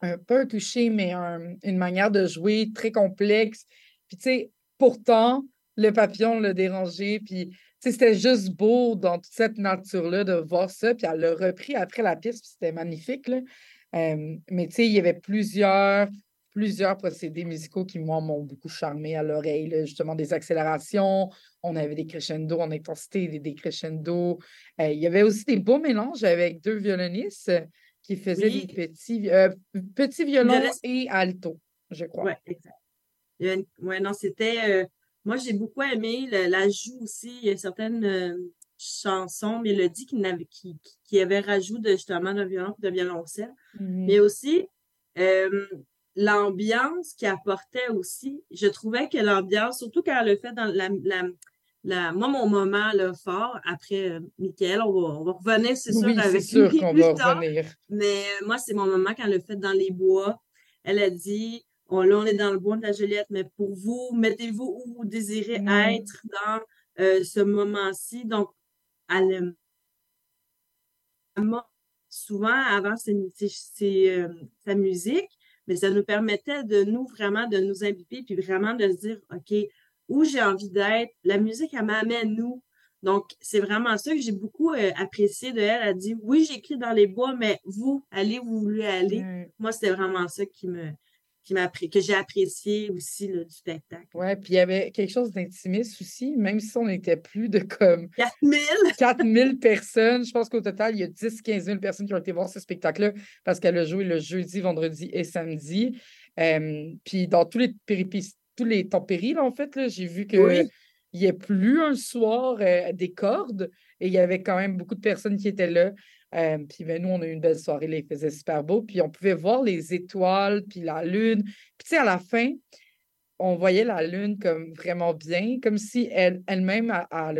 Speaker 11: un pas un toucher, mais un- une manière de jouer très complexe. Puis, tu sais, pourtant, le papillon l'a dérangé. Puis, c'était juste beau dans toute cette nature-là de voir ça. Puis elle l'a repris après la pièce, puis c'était magnifique. Là. Euh, mais tu sais, il y avait plusieurs, plusieurs procédés musicaux qui, moi, m'ont beaucoup charmé à l'oreille. Justement, des accélérations, on avait des crescendo en intensité, des décrescendo. Euh, il y avait aussi des beaux mélanges avec deux violonistes qui faisaient
Speaker 12: Oui.
Speaker 11: des petits, euh, petits violons et alto, je crois.
Speaker 12: Oui, exact. Ouais, non, c'était. Moi, j'ai beaucoup aimé le- l'ajout aussi. Il y a certaines euh, chansons, mélodies qui, avaient rajout de, justement de violon de violoncelle.
Speaker 11: Mhm.
Speaker 12: Mais aussi, euh, l'ambiance qui apportait aussi. Je trouvais que l'ambiance, surtout quand elle le fait dans la. la- la- moi, mon moment là, fort, après euh, Michael, on va, on va revenir, c'est sûr,
Speaker 11: Oui, c'est
Speaker 12: avec
Speaker 11: sûr
Speaker 12: lui
Speaker 11: qu'on
Speaker 12: plus
Speaker 11: va
Speaker 12: tard.
Speaker 11: revenir.
Speaker 12: Mais euh, moi, c'est mon moment quand elle l'a fait dans les bois. Elle a dit on, là, on est dans le bois de la Joliette, mais pour vous, mettez-vous où vous désirez
Speaker 11: Mm.
Speaker 12: être dans euh, ce moment-ci. Donc, m'a- souvent avant ses, euh, sa musique, mais ça nous permettait de nous vraiment de nous imbiber puis vraiment de se dire OK, où j'ai envie d'être? La musique, elle m'amène nous. Donc, c'est vraiment ça que j'ai beaucoup euh, apprécié de elle. Elle a dit Oui, j'écris dans les bois, mais vous, allez où vous voulez aller.
Speaker 11: Mm.
Speaker 12: Moi, c'était vraiment ça qui me qui m'a que j'ai apprécié aussi là, du spectacle.
Speaker 11: Ouais, puis il y avait quelque chose d'intimiste aussi, même si on était plus de comme
Speaker 12: 4000
Speaker 11: 4000 personnes. Je pense qu'au total, il y a 10-15 000 personnes qui ont été voir ce spectacle-là parce qu'elle a joué le jeudi, vendredi et samedi. Euh, puis dans tous les péripéties, tous les tempéries, là, en fait, j'ai vu que
Speaker 12: Oui.
Speaker 11: il n'y a plus un soir euh, des cordes et il y avait quand même beaucoup de personnes qui étaient là. Euh, puis ben, nous, on a eu une belle soirée, là, il faisait super beau. Puis on pouvait voir les étoiles, puis la lune. Puis tu sais, à la fin, on voyait la lune comme vraiment bien, comme si elle, elle-même,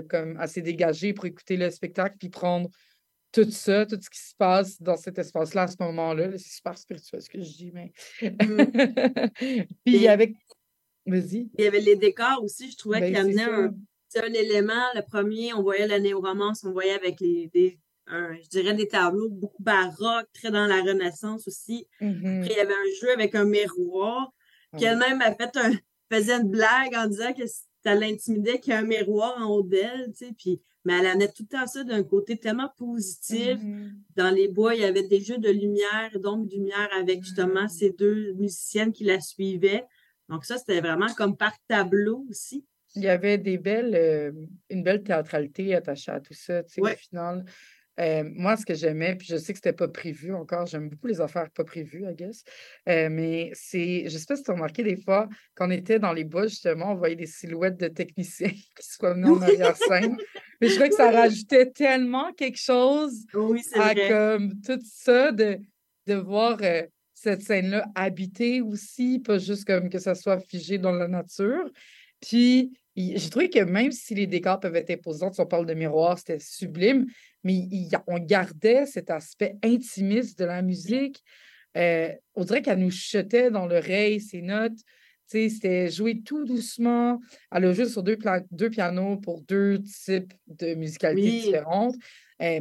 Speaker 11: comme, elle s'est dégagée pour écouter le spectacle, puis prendre tout ça, tout ce qui se passe dans cet espace-là à ce moment-là. là. C'est super spirituel ce que je dis, mais. puis avec. Vas-y.
Speaker 12: Il y avait les décors aussi, je trouvais
Speaker 11: Ben,
Speaker 12: qu'il
Speaker 11: c'est
Speaker 12: amenait
Speaker 11: ça.
Speaker 12: un, c'est un élément. Le premier, on voyait la néo-romance, on voyait avec les, des, un- je dirais des tableaux beaucoup baroques, très dans la Renaissance aussi.
Speaker 11: Mhm.
Speaker 12: Après, il y avait un jeu avec un miroir,
Speaker 11: Ah
Speaker 12: qu'elle-même a fait un, faisait une blague en disant que ça l'intimidait qu'il y a un miroir en haut d'elle, tu sais, puis, mais elle amenait tout le temps ça d'un côté tellement positif.
Speaker 11: Mhm.
Speaker 12: Dans les bois, il y avait des jeux de lumière, donc de lumière avec justement ces deux musiciennes qui la suivaient. Donc ça, c'était vraiment comme par tableau aussi.
Speaker 11: Il y avait des belles, euh, une belle théâtralité attachée à tout ça, tu sais, au final. Euh, moi, ce que j'aimais, puis je sais que c'était pas prévu encore, j'aime beaucoup les affaires pas prévues, I guess. Euh, mais c'est, je sais pas si tu as remarqué des fois, quand on était dans les bois, justement, on voyait des silhouettes de techniciens qui se promenaient en arrière-scène. Mais je trouvais que ça rajoutait tellement quelque chose
Speaker 12: Oui,
Speaker 11: à
Speaker 12: vrai.
Speaker 11: comme tout ça, de, de voir euh, cette scène-là habitée aussi, pas juste comme que ça soit figé dans la nature. Puis j'ai trouvé que même si les décors peuvent être imposants, si on parle de miroir, c'était sublime, mais il on gardait cet aspect intimiste de la musique. Euh, on dirait qu'elle nous chutait dans l'oreille ses notes. C'était joué tout doucement. Elle a joué sur deux, pianos pour deux types de musicalités
Speaker 12: Oui.
Speaker 11: différentes. Euh,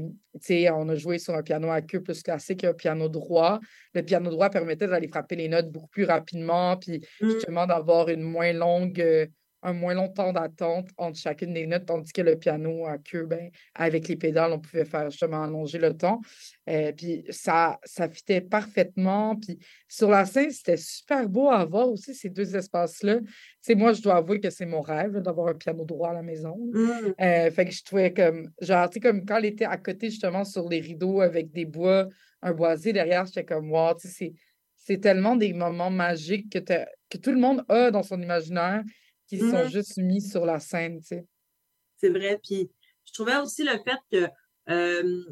Speaker 11: on a joué sur un piano à queue plus classique et un piano droit. Le piano droit permettait d'aller frapper les notes beaucoup plus rapidement, puis
Speaker 12: Mm.
Speaker 11: justement d'avoir une moins longue, euh, un moins long temps d'attente entre chacune des notes, tandis que le piano à queue, ben, avec les pédales, on pouvait faire justement allonger le temps. Euh, puis ça, ça fitait parfaitement. Puis sur la scène, c'était super beau à voir aussi ces deux espaces-là. Tu sais, moi, je dois avouer que c'est mon rêve d'avoir un piano droit à la maison. là.
Speaker 12: Mm.
Speaker 11: Euh, fait que je trouvais comme, genre, tu sais, comme quand elle était à côté, justement, sur les rideaux avec des bois, un boisé derrière, j'étais comme, wow, tu sais, c'est, c'est tellement des moments magiques que, que tout le monde a dans son imaginaire qui sont
Speaker 12: Mhm.
Speaker 11: juste mis sur la scène, tu sais.
Speaker 12: C'est vrai. Puis je trouvais aussi le fait que euh,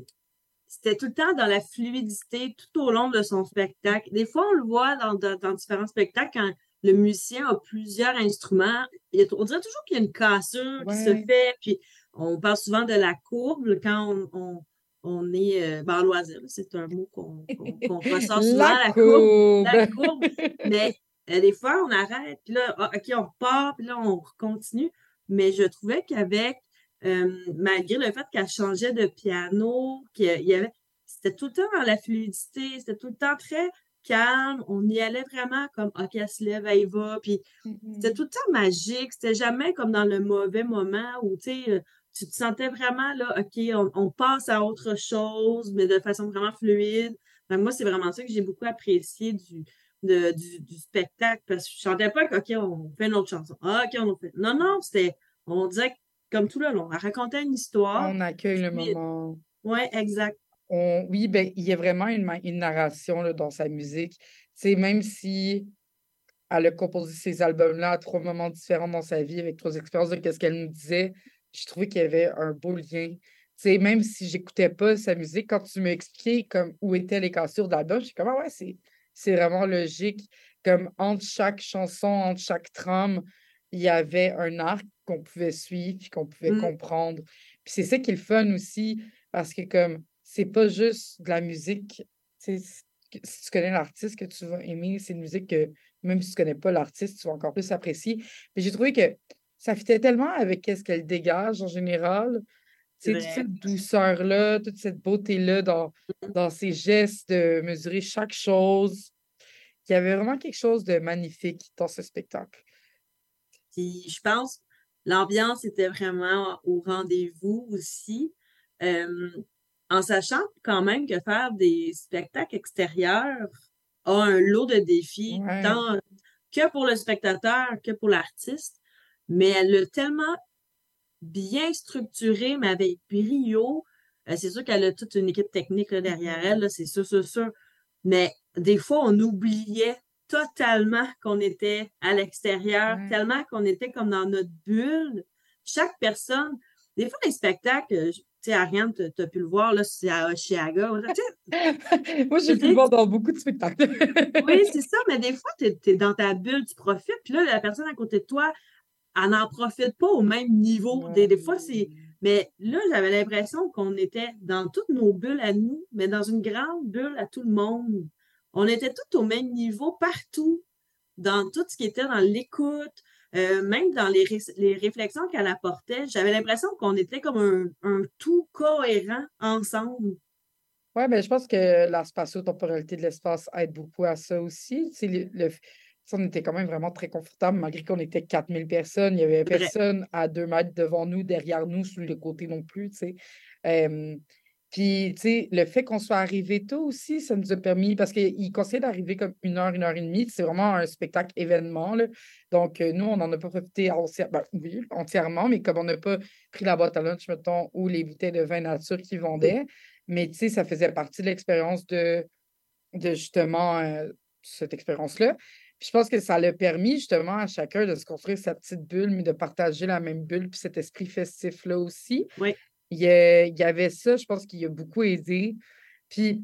Speaker 12: c'était tout le temps dans la fluidité tout au long de son spectacle. Des fois, on le voit dans, dans- dans différents spectacles quand le musicien a plusieurs instruments. Il y a- on dirait toujours qu'il y a une cassure qui se fait. Puis on parle souvent de la courbe quand on, on- on est euh, ben, en loisir. C'est un mot qu'on qu'on- qu'on ressort souvent,
Speaker 11: La
Speaker 12: la courbe. La
Speaker 11: courbe.
Speaker 12: courbe. Mais euh, des fois, on arrête, puis là, ah, OK, on repart, puis là, on continue. Mais je trouvais qu'avec, euh, malgré le fait qu'elle changeait de piano, qu'il y avait, c'était tout le temps dans la fluidité, c'était tout le temps très calme. On y allait vraiment comme, OK, elle se lève, elle y va. Puis c'était tout le temps magique. C'était jamais comme dans le mauvais moment où, tu sais, euh, tu te sentais vraiment là, OK, on, on passe à autre chose, mais de façon vraiment fluide. Moi, c'est vraiment ça que j'ai beaucoup apprécié du, de- du, du spectacle parce que je ne sentais pas que, OK, on fait une autre chanson. Ah, OK, on fait. Non, non, c'était, on dirait que, comme tout le long, on racontait une histoire.
Speaker 11: On accueille le
Speaker 12: puis-
Speaker 11: moment.
Speaker 12: Oui, exact.
Speaker 11: On- oui, ben, il y a vraiment une, narration là, dans sa musique. C'est même si elle a composé ces albums-là à trois moments différents dans sa vie, avec trois expériences de qu'est-ce qu'elle nous disait, je trouvais qu'il y avait un beau lien. C'est même si j'écoutais pas sa musique, quand tu m'as expliqué comme où étaient les cassures d'album, je suis comme, ah ouais, c'est, c'est vraiment logique. Comme entre chaque chanson, entre chaque trame, il y avait un arc qu'on pouvait suivre, puis qu'on pouvait
Speaker 12: Mm.
Speaker 11: comprendre. Puis c'est ça qui est le fun aussi, parce que comme c'est pas juste de la musique, si tu connais l'artiste que tu vas aimer, c'est une musique que même si tu connais pas l'artiste, tu vas encore plus apprécier. Mais j'ai trouvé que ça fitait tellement avec ce qu'elle dégage en général.
Speaker 12: C'est
Speaker 11: toute cette douceur-là, toute cette beauté-là dans, dans ses gestes, de mesurer chaque chose. Il y avait vraiment quelque chose de magnifique dans ce spectacle.
Speaker 12: Puis je pense l'ambiance était vraiment au rendez-vous aussi. euh, en sachant quand même que faire des spectacles extérieurs a un lot de défis,
Speaker 11: Ouais.
Speaker 12: tant que pour le spectateur que pour l'artiste. Mais elle l'a tellement bien structuré, mais avec brio. Euh, c'est sûr qu'elle a toute une équipe technique là, derrière elle, là, c'est sûr, sûr, sûr. Mais des fois, on oubliait totalement qu'on était à l'extérieur,
Speaker 11: Ouais.
Speaker 12: tellement qu'on était comme dans notre bulle. Chaque personne, des fois, les spectacles, euh, je- tu sais, Ariane, tu as pu le voir, là, c'est à Oshiaga.
Speaker 11: Moi, j'ai pu le voir dans beaucoup de spectacles.
Speaker 12: oui, c'est ça, mais des fois, tu es, dans ta bulle, tu profites, puis là, la personne à côté de toi, elle n'en profite pas au même niveau. Des, des fois, c'est. Mais là, j'avais l'impression qu'on était dans toutes nos bulles à nous, mais dans une grande bulle à tout le monde. On était tous au même niveau partout, dans tout ce qui était dans l'écoute, euh, même dans les, ré- les réflexions qu'elle apportait. J'avais l'impression qu'on était comme un, tout cohérent ensemble.
Speaker 11: Oui, ben, je pense que la spatio-temporalité de l'espace aide beaucoup à ça aussi. On était quand même vraiment très confortable, malgré qu'on était 4000 personnes. Il n'y avait personne à deux mètres devant nous, derrière nous, sur le côté non plus. tu sais. Euh, puis, tu sais, le fait qu'on soit arrivé tôt aussi, ça nous a permis, parce qu'il conseillait d'arriver comme une heure, une heure et demie. C'est vraiment un spectacle événement. là. Donc, euh, nous, on n'en a pas profité entière- ben, oui, entièrement, mais comme on n'a pas pris la boîte à lunch, mettons, ou les bouteilles de vin nature qu'ils vendaient, mais tu sais, ça faisait partie de l'expérience de, de justement euh, cette expérience-là. Puis je pense que ça l'a permis justement à chacun de se construire sa petite bulle, mais de partager la même bulle, puis cet esprit festif-là aussi.
Speaker 12: Oui.
Speaker 11: Il y, avait ça, je pense qu'il a beaucoup aidé. Puis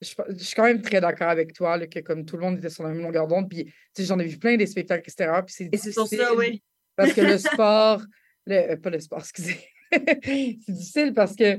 Speaker 11: je, suis quand même très d'accord avec toi, là, que comme tout le monde était sur la même longueur d'onde, puis tu sais, j'en ai vu plein des spectacles extérieurs, puis c'est
Speaker 12: Et c'est sur ça, oui.
Speaker 11: Parce que le sport, le, euh, pas le sport, excusez, c'est difficile parce que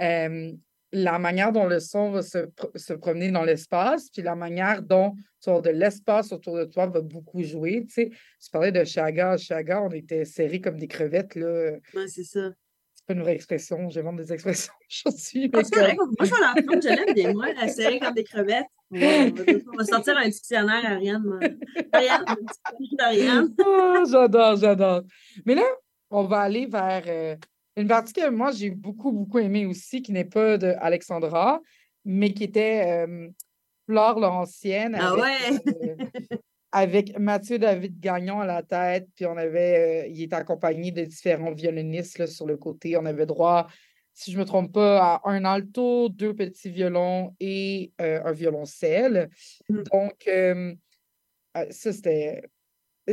Speaker 11: euh, la manière dont le son va se, se promener dans l'espace, puis la manière dont tu de l'espace autour de toi va beaucoup jouer. Tu sais, tu parlais de Chaga. Chaga, on était serrés comme des crevettes. là.
Speaker 12: Ouais, c'est ça.
Speaker 11: C'est pas une vraie expression. J'invente des expressions aujourd'hui.
Speaker 12: Ah,
Speaker 11: comme-
Speaker 12: Moi, je vais la prendre, je l'aime bien, moi, la serrer comme des crevettes. On va, on sortir un dictionnaire, Ariane. Ariane, un dictionnaire d'Ariane.
Speaker 11: Ah, j'adore, j'adore. Mais là, on va aller vers euh, une partie que moi, j'ai beaucoup, beaucoup aimé aussi, qui n'est pas de Alexandra, mais qui était euh, Flore Laurentienne
Speaker 12: Ah
Speaker 11: avec,
Speaker 12: ouais!
Speaker 11: euh, avec Mathieu David Gagnon à la tête. Puis on avait, euh, il était accompagné de différents violonistes là, sur le côté. On avait droit, si je ne me trompe pas, à un alto, deux petits violons et euh, un violoncelle. Donc, euh, euh, ça, c'était.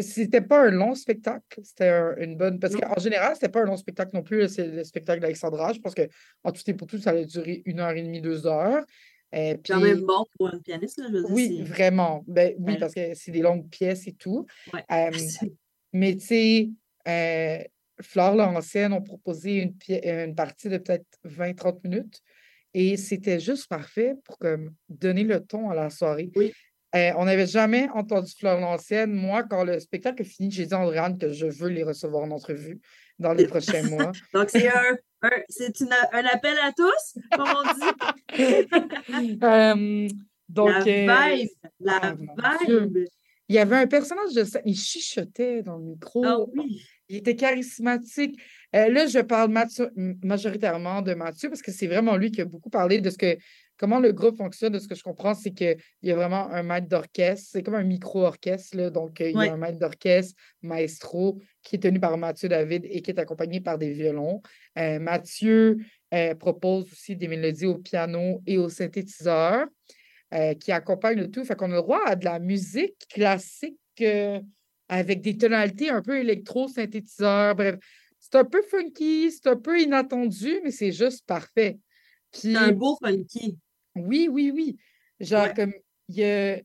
Speaker 11: C'était pas un long spectacle, c'était un- une bonne. Parce qu'en général, c'était pas un long spectacle non plus, c'est le spectacle d'Alexandra. Je pense que en tout et pour tout, ça allait durer une heure et demie, deux heures.
Speaker 12: Quand
Speaker 11: puis-
Speaker 12: même bon pour une pianiste, là, je veux dire.
Speaker 11: oui, vraiment. Ben, oui,
Speaker 12: Ouais.
Speaker 11: parce que c'est des longues pièces et tout.
Speaker 12: Ouais.
Speaker 11: Euh, mais tu sais, euh, Flore Laurentienne ont proposé une, partie de peut-être 20-30 minutes et c'était juste parfait pour comme, donner le ton à la soirée. Euh, on n'avait jamais entendu Flore Laurentienne. Moi, quand le spectacle est fini, j'ai dit à Andréane que je veux les recevoir en entrevue dans les prochains mois.
Speaker 12: Donc, c'est un, un- c'est une- un appel à tous, comme on dit.
Speaker 11: Euh, donc,
Speaker 12: la
Speaker 11: euh,
Speaker 12: vibe, la
Speaker 11: ah,
Speaker 12: vibe.
Speaker 11: Il y avait un personnage de ça, il chuchotait dans le micro.
Speaker 12: Ah oui.
Speaker 11: Il était charismatique. Euh, là, je parle majoritairement de Mathieu parce que c'est vraiment lui qui a beaucoup parlé de ce que comment le groupe fonctionne. De ce que je comprends, c'est qu'il y a vraiment un maître d'orchestre. C'est comme un micro-orchestre. Donc, il y a un maître d'orchestre, maestro, qui est tenu par Mathieu David et qui est accompagné par des violons. Euh, Mathieu euh, propose aussi des mélodies au piano et au synthétiseur euh, qui accompagnent le tout. Fait qu'on a le droit à de la musique classique avec des tonalités un peu électro-synthétiseur. Bref, c'est un peu funky, c'est un peu inattendu, mais c'est juste parfait. Puis,
Speaker 12: C'est un beau funky.
Speaker 11: Oui, oui, oui. Genre,
Speaker 12: Ouais.
Speaker 11: comme il a,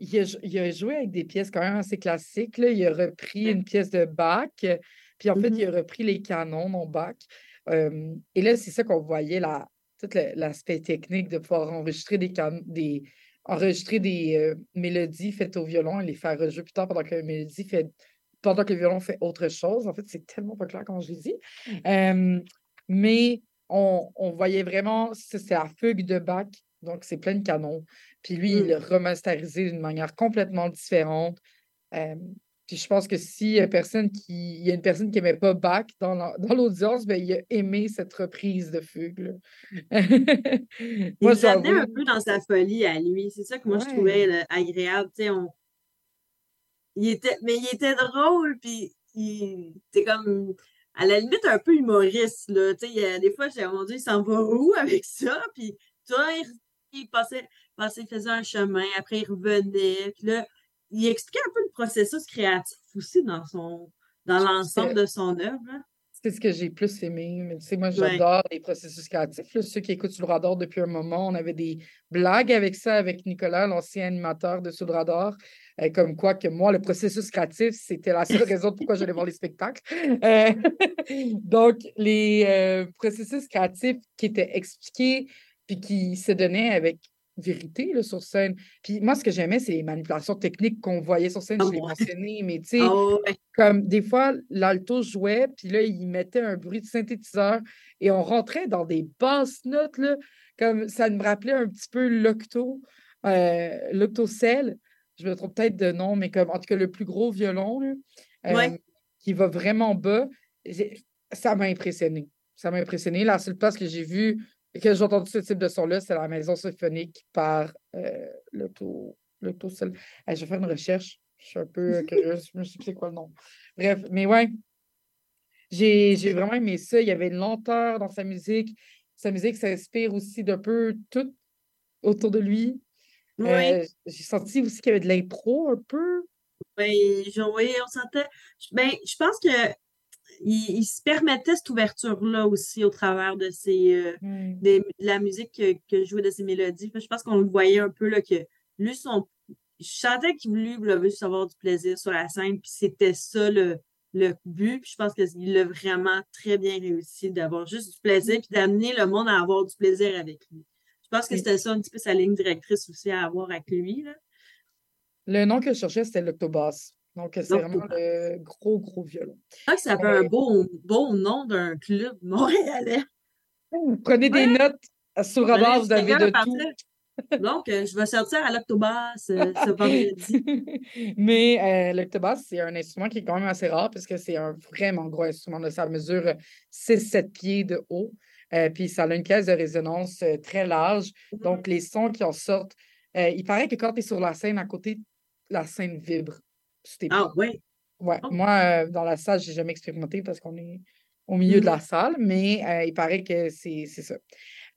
Speaker 11: il, a, jou- il a joué avec des pièces quand même assez classiques. Là. Il a repris une pièce de Bach, puis en fait,
Speaker 12: Mhm.
Speaker 11: il a repris les canons non Bach. Euh, et là, c'est ça qu'on voyait, la, tout l'aspect technique de pouvoir enregistrer des, can- des, enregistrer des euh, mélodies faites au violon et les faire rejouer plus tard pendant que la mélodie fait pendant que le violon fait autre chose. En fait, c'est tellement pas clair quand je le dis. Euh, mais on, on voyait vraiment, c'est la fugue de Bach, donc c'est plein de canons. Puis lui, il l'a remasterisé d'une manière complètement différente. Euh, puis je pense que si y a personne qui, il y a une personne qui n'aimait pas Bach dans la- dans l'audience, ben, il a aimé cette reprise de fugue.
Speaker 12: Il
Speaker 11: Moi,
Speaker 12: amenait un peu dans sa folie à lui. C'est ça que moi, je trouvais là, agréable. On... il était... Mais il était drôle, puis il était comme, à la limite, un peu humoriste. Là. Tu sais, il y a- des fois, j'ai mon Dieu, il s'en va où avec ça? Puis, toi, il, il passait, passait, il faisait un chemin, après, il revenait. Puis là, il expliquait un peu le processus créatif aussi dans son dans l'ensemble de son œuvre. hein.
Speaker 11: C'est ce que j'ai plus aimé. Mais tu sais, moi,
Speaker 12: Ouais.
Speaker 11: j'adore les processus créatifs. là. Ceux qui écoutent Sous le radar depuis un moment, on avait des blagues avec ça, avec Nicolas, l'ancien animateur de Sous le radar. euh, comme quoi que moi, le processus créatif, c'était la seule raison pourquoi j'allais voir les spectacles. Euh, donc, les euh, processus créatifs qui étaient expliqués puis qui se donnaient avec vérité là, sur scène. Puis moi, ce que j'aimais, c'est les manipulations techniques qu'on voyait sur scène. Je l'ai mentionné, mais tu sais,
Speaker 12: Ah ouais.
Speaker 11: comme des fois, l'alto jouait, puis là, il mettait un bruit de synthétiseur et on rentrait dans des basses notes, là, comme ça me rappelait un petit peu l'octo, euh. Je me trompe peut-être de nom, mais comme en tout cas, le plus gros violon, là, euh,
Speaker 12: Ouais.
Speaker 11: qui va vraiment bas. Ça m'a impressionné. Ça m'a impressionné. La seule place que j'ai vue que j'ai entendu ce type de son-là, c'est la maison symphonique par euh, l'auto. l'autocell. Hey, je vais faire une recherche. Je suis un peu curieuse. Je ne sais plus c'est quoi le nom. Bref, mais ouais. J'ai vraiment aimé ça. Il y avait une lenteur dans sa musique. Sa musique s'inspire aussi d'un peu tout autour de lui.
Speaker 12: Oui.
Speaker 11: Euh, j'ai senti aussi qu'il y avait de l'impro un peu.
Speaker 12: Ben, je- oui, on sentait. Ben, je pense que il, il se permettait cette ouverture-là aussi au travers de ses euh, des- de la musique que, que jouait de ses mélodies. Je pense qu'on le voyait un peu là, que lui, son. Je sentais qu'il voulait, voulait juste avoir du plaisir sur la scène, puis c'était ça le, le but. Puis je pense qu'il l'a vraiment très bien réussi d'avoir juste du plaisir, puis d'amener le monde à avoir du plaisir avec lui. Je pense que c'était ça un petit peu sa ligne directrice aussi à avoir avec lui. Là.
Speaker 11: Le nom que je cherchais, c'était l'octobass. Donc, c'est vraiment le gros, gros violon.
Speaker 12: Je crois que ça fait un beau, beau nom d'un club montréalais.
Speaker 11: Prenez des notes sur radar, vous avez de tout.
Speaker 12: Donc, euh, je vais sortir à l'octobass euh, ce vendredi.
Speaker 11: Mais euh, c'est un instrument qui est quand même assez rare parce que c'est un vraiment gros instrument. Ça mesure 6-7 pieds de haut. Euh, puis ça a une caisse de résonance euh, très large. Donc, les sons qui en sortent, euh, il paraît que quand tu es sur la scène à côté, la scène vibre. Tes
Speaker 12: Ah oui.
Speaker 11: Ouais. Moi, euh, dans la salle, je n'ai jamais expérimenté parce qu'on est au milieu de la salle, mais euh, il paraît que c'est ça.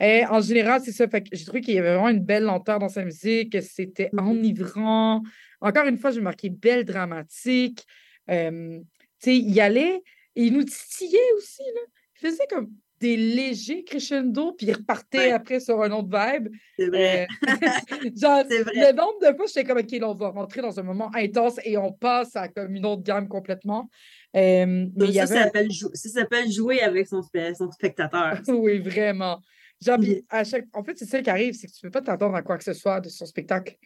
Speaker 11: Euh, en général, c'est ça. Fait que j'ai trouvé qu'il y avait vraiment une belle lenteur dans sa musique, que c'était enivrant. Encore une fois, j'ai marqué belle dramatique. Euh, tu sais, il y allait et il nous titillait aussi. Là. Il faisait comme des légers crescendo, puis il repartait après sur un autre vibe.
Speaker 12: C'est vrai.
Speaker 11: Euh, genre,
Speaker 12: vrai.
Speaker 11: le nombre de fois, j'étais comme, OK, là, on va rentrer dans un moment intense et on passe à comme une autre gamme complètement. Euh, mais
Speaker 12: ça, s'appelle jouer avec son, spe- son spectateur.
Speaker 11: oui, vraiment. Genre, puis à chaque... En fait, c'est ça qui arrive, c'est que tu ne peux pas t'attendre à quoi que ce soit de son spectacle.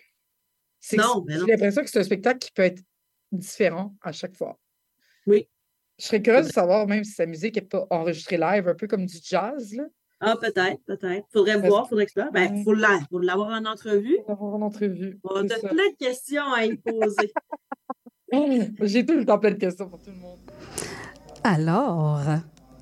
Speaker 12: Non, mais
Speaker 11: J'ai l'impression que c'est un spectacle qui peut être différent à chaque fois.
Speaker 12: Oui.
Speaker 11: Je serais curieuse de savoir même si sa musique n'est pas enregistrée live, un peu comme du jazz. Là.
Speaker 12: Ah, peut-être, peut-être. Faudrait
Speaker 11: Parce-
Speaker 12: voir, faudrait explorer. Ben, faut l'a- faut l'avoir en entrevue.
Speaker 11: Avoir en entrevue.
Speaker 12: On a plein de questions à y poser.
Speaker 11: J'ai tout le temps plein de questions pour tout le monde.
Speaker 13: Alors,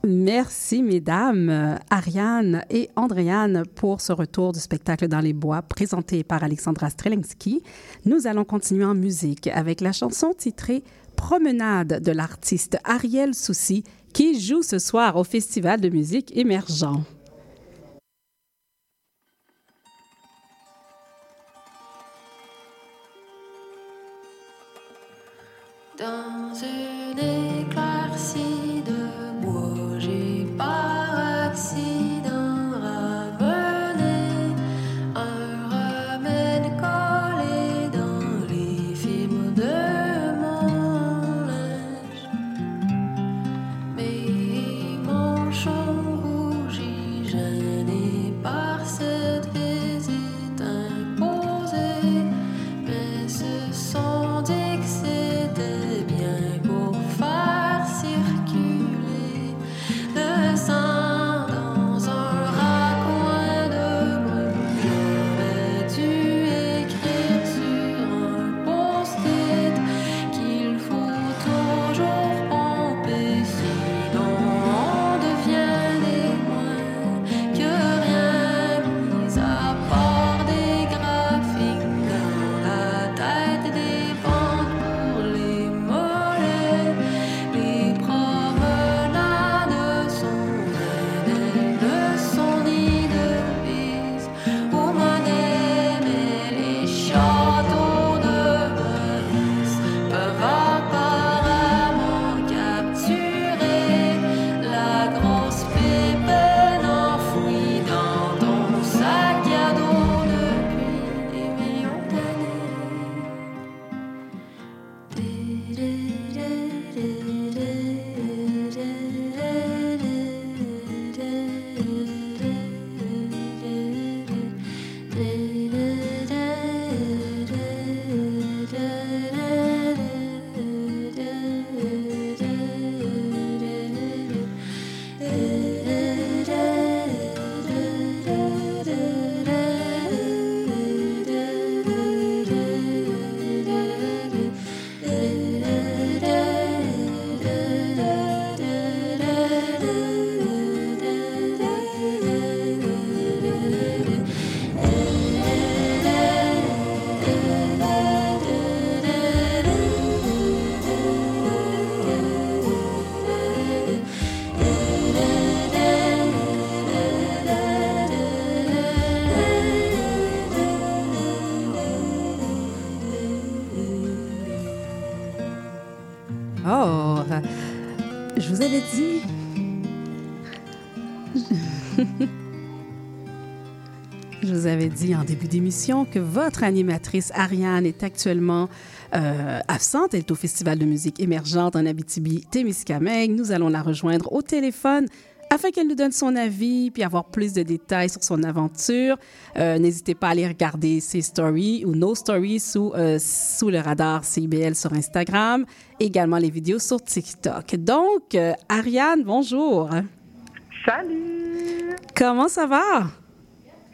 Speaker 13: merci mesdames, Ariane et Andréane pour ce retour du spectacle dans les bois présenté par Alexandra Strelinski. Nous allons continuer en musique avec la chanson titrée Promenade de l'artiste Ariel Soucy qui joue ce soir au Festival de musique émergent. D'émission que votre animatrice Ariane est actuellement euh, absente. Elle est au Festival de musique émergente en Abitibi-Témiscamingue. Nous allons la rejoindre au téléphone afin qu'elle nous donne son avis puis avoir plus de détails sur son aventure. Euh, N'hésitez pas à aller regarder ses stories ou nos stories sous, euh, sous le radar CIBL sur Instagram, également les vidéos sur TikTok. Donc, euh, Ariane, bonjour.
Speaker 14: Salut!
Speaker 13: Comment ça va?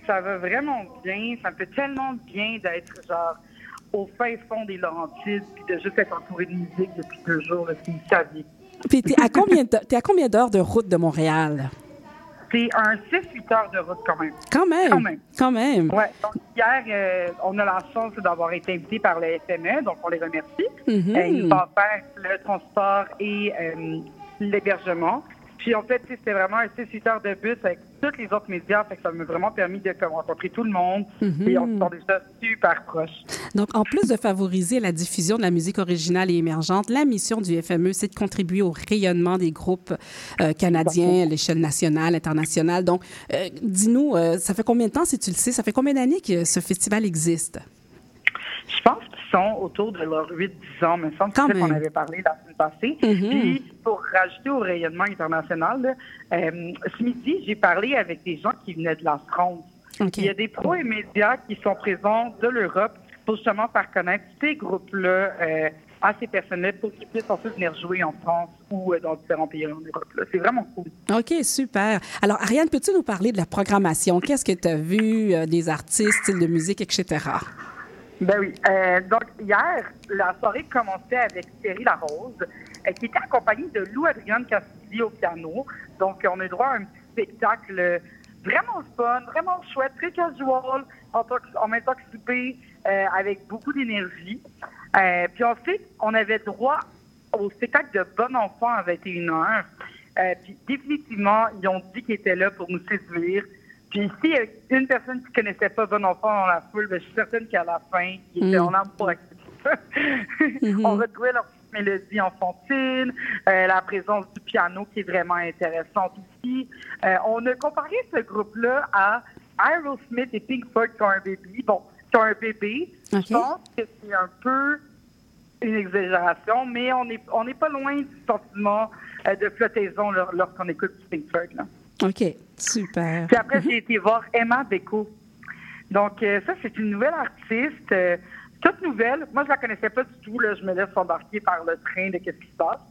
Speaker 14: Ça va vraiment bien. Ça me fait tellement bien d'être genre au fin fond des Laurentides puis de juste être entouré de musique depuis deux jours. C'est une savie.
Speaker 13: Puis t'es à combien t'es à combien d'heures de route de Montréal?
Speaker 14: C'est un 6-8 heures de route quand même.
Speaker 13: Quand même?
Speaker 14: Quand même.
Speaker 13: Quand même.
Speaker 14: Ouais. Donc, hier, euh, on a la chance d'avoir été invité par le FME, donc on les remercie.
Speaker 13: Mhm.
Speaker 14: Euh, ils nous offert le transport et euh, l'hébergement. Puis en fait, c'était vraiment un 6-8 heures de bus avec tous les autres médias. Fait que ça m'a vraiment permis de comme, rencontrer tout le monde.
Speaker 13: Mhm.
Speaker 14: Et on se sent déjà super proches.
Speaker 13: Donc, en plus de favoriser la diffusion de la musique originale et émergente, la mission du FME, c'est de contribuer au rayonnement des groupes euh, canadiens à l'échelle nationale, internationale. Donc, euh, dis-nous, euh, ça fait combien de temps, si tu le sais, ça fait combien d'années que ce festival existe?
Speaker 14: Je pense qu'ils sont autour de leurs 8-10 ans, me semble. C'est qu'on avait parlé la semaine passée.
Speaker 13: Mhm.
Speaker 14: Puis, pour rajouter au rayonnement international, là, euh, ce midi, j'ai parlé avec des gens qui venaient de la France. Il y a des pros et médias qui sont présents de l'Europe pour justement faire connaître ces groupes-là euh, à ces personnes-là pour qu'ils puissent ensuite venir jouer en France ou euh, dans différents pays en Europe. C'est vraiment cool.
Speaker 13: OK, super. Alors, Ariane, peux-tu nous parler de la programmation? Qu'est-ce que tu as vu, euh, des artistes, style de musique, etc.?
Speaker 14: Ben oui. Euh, donc, hier, la soirée commençait avec Thierry Larose. euh, qui était accompagné de Lou Adrienne Castilli au piano. Donc, on a droit à un petit spectacle euh, vraiment fun, vraiment chouette, très casual, en, même temps que euh, avec beaucoup d'énergie. Euh, puis ensuite, on avait droit au spectacle de Bon Enfant à 21h. Euh, puis définitivement, ils ont dit qu'ils étaient là pour nous séduire. Puis s'il y a une personne qui connaissait pas Bon Enfant dans la foule, ben, je suis certaine qu'à la fin, ils étaient
Speaker 15: Mm.
Speaker 14: en pour accepter ça. On retrouvait leur petite mélodie enfantine, euh, la présence du piano qui est vraiment intéressante ici. Euh, on a comparé ce groupe-là à Aerosmith et Pink Floyd qui ont un bébé. Bon, qui ont un bébé. Je pense que c'est un peu une exagération, mais on n'est on pas loin du sentiment euh, de flottaison lor- lorsqu'on écoute Pink Floyd. Là.
Speaker 2: OK, super.
Speaker 14: Puis après, j'ai été voir Emma Beko. Donc, euh, ça, c'est une nouvelle artiste, euh, toute nouvelle. Moi, je la connaissais pas du tout. Là. Je me laisse embarquer par le train de qu'est-ce qui se passe.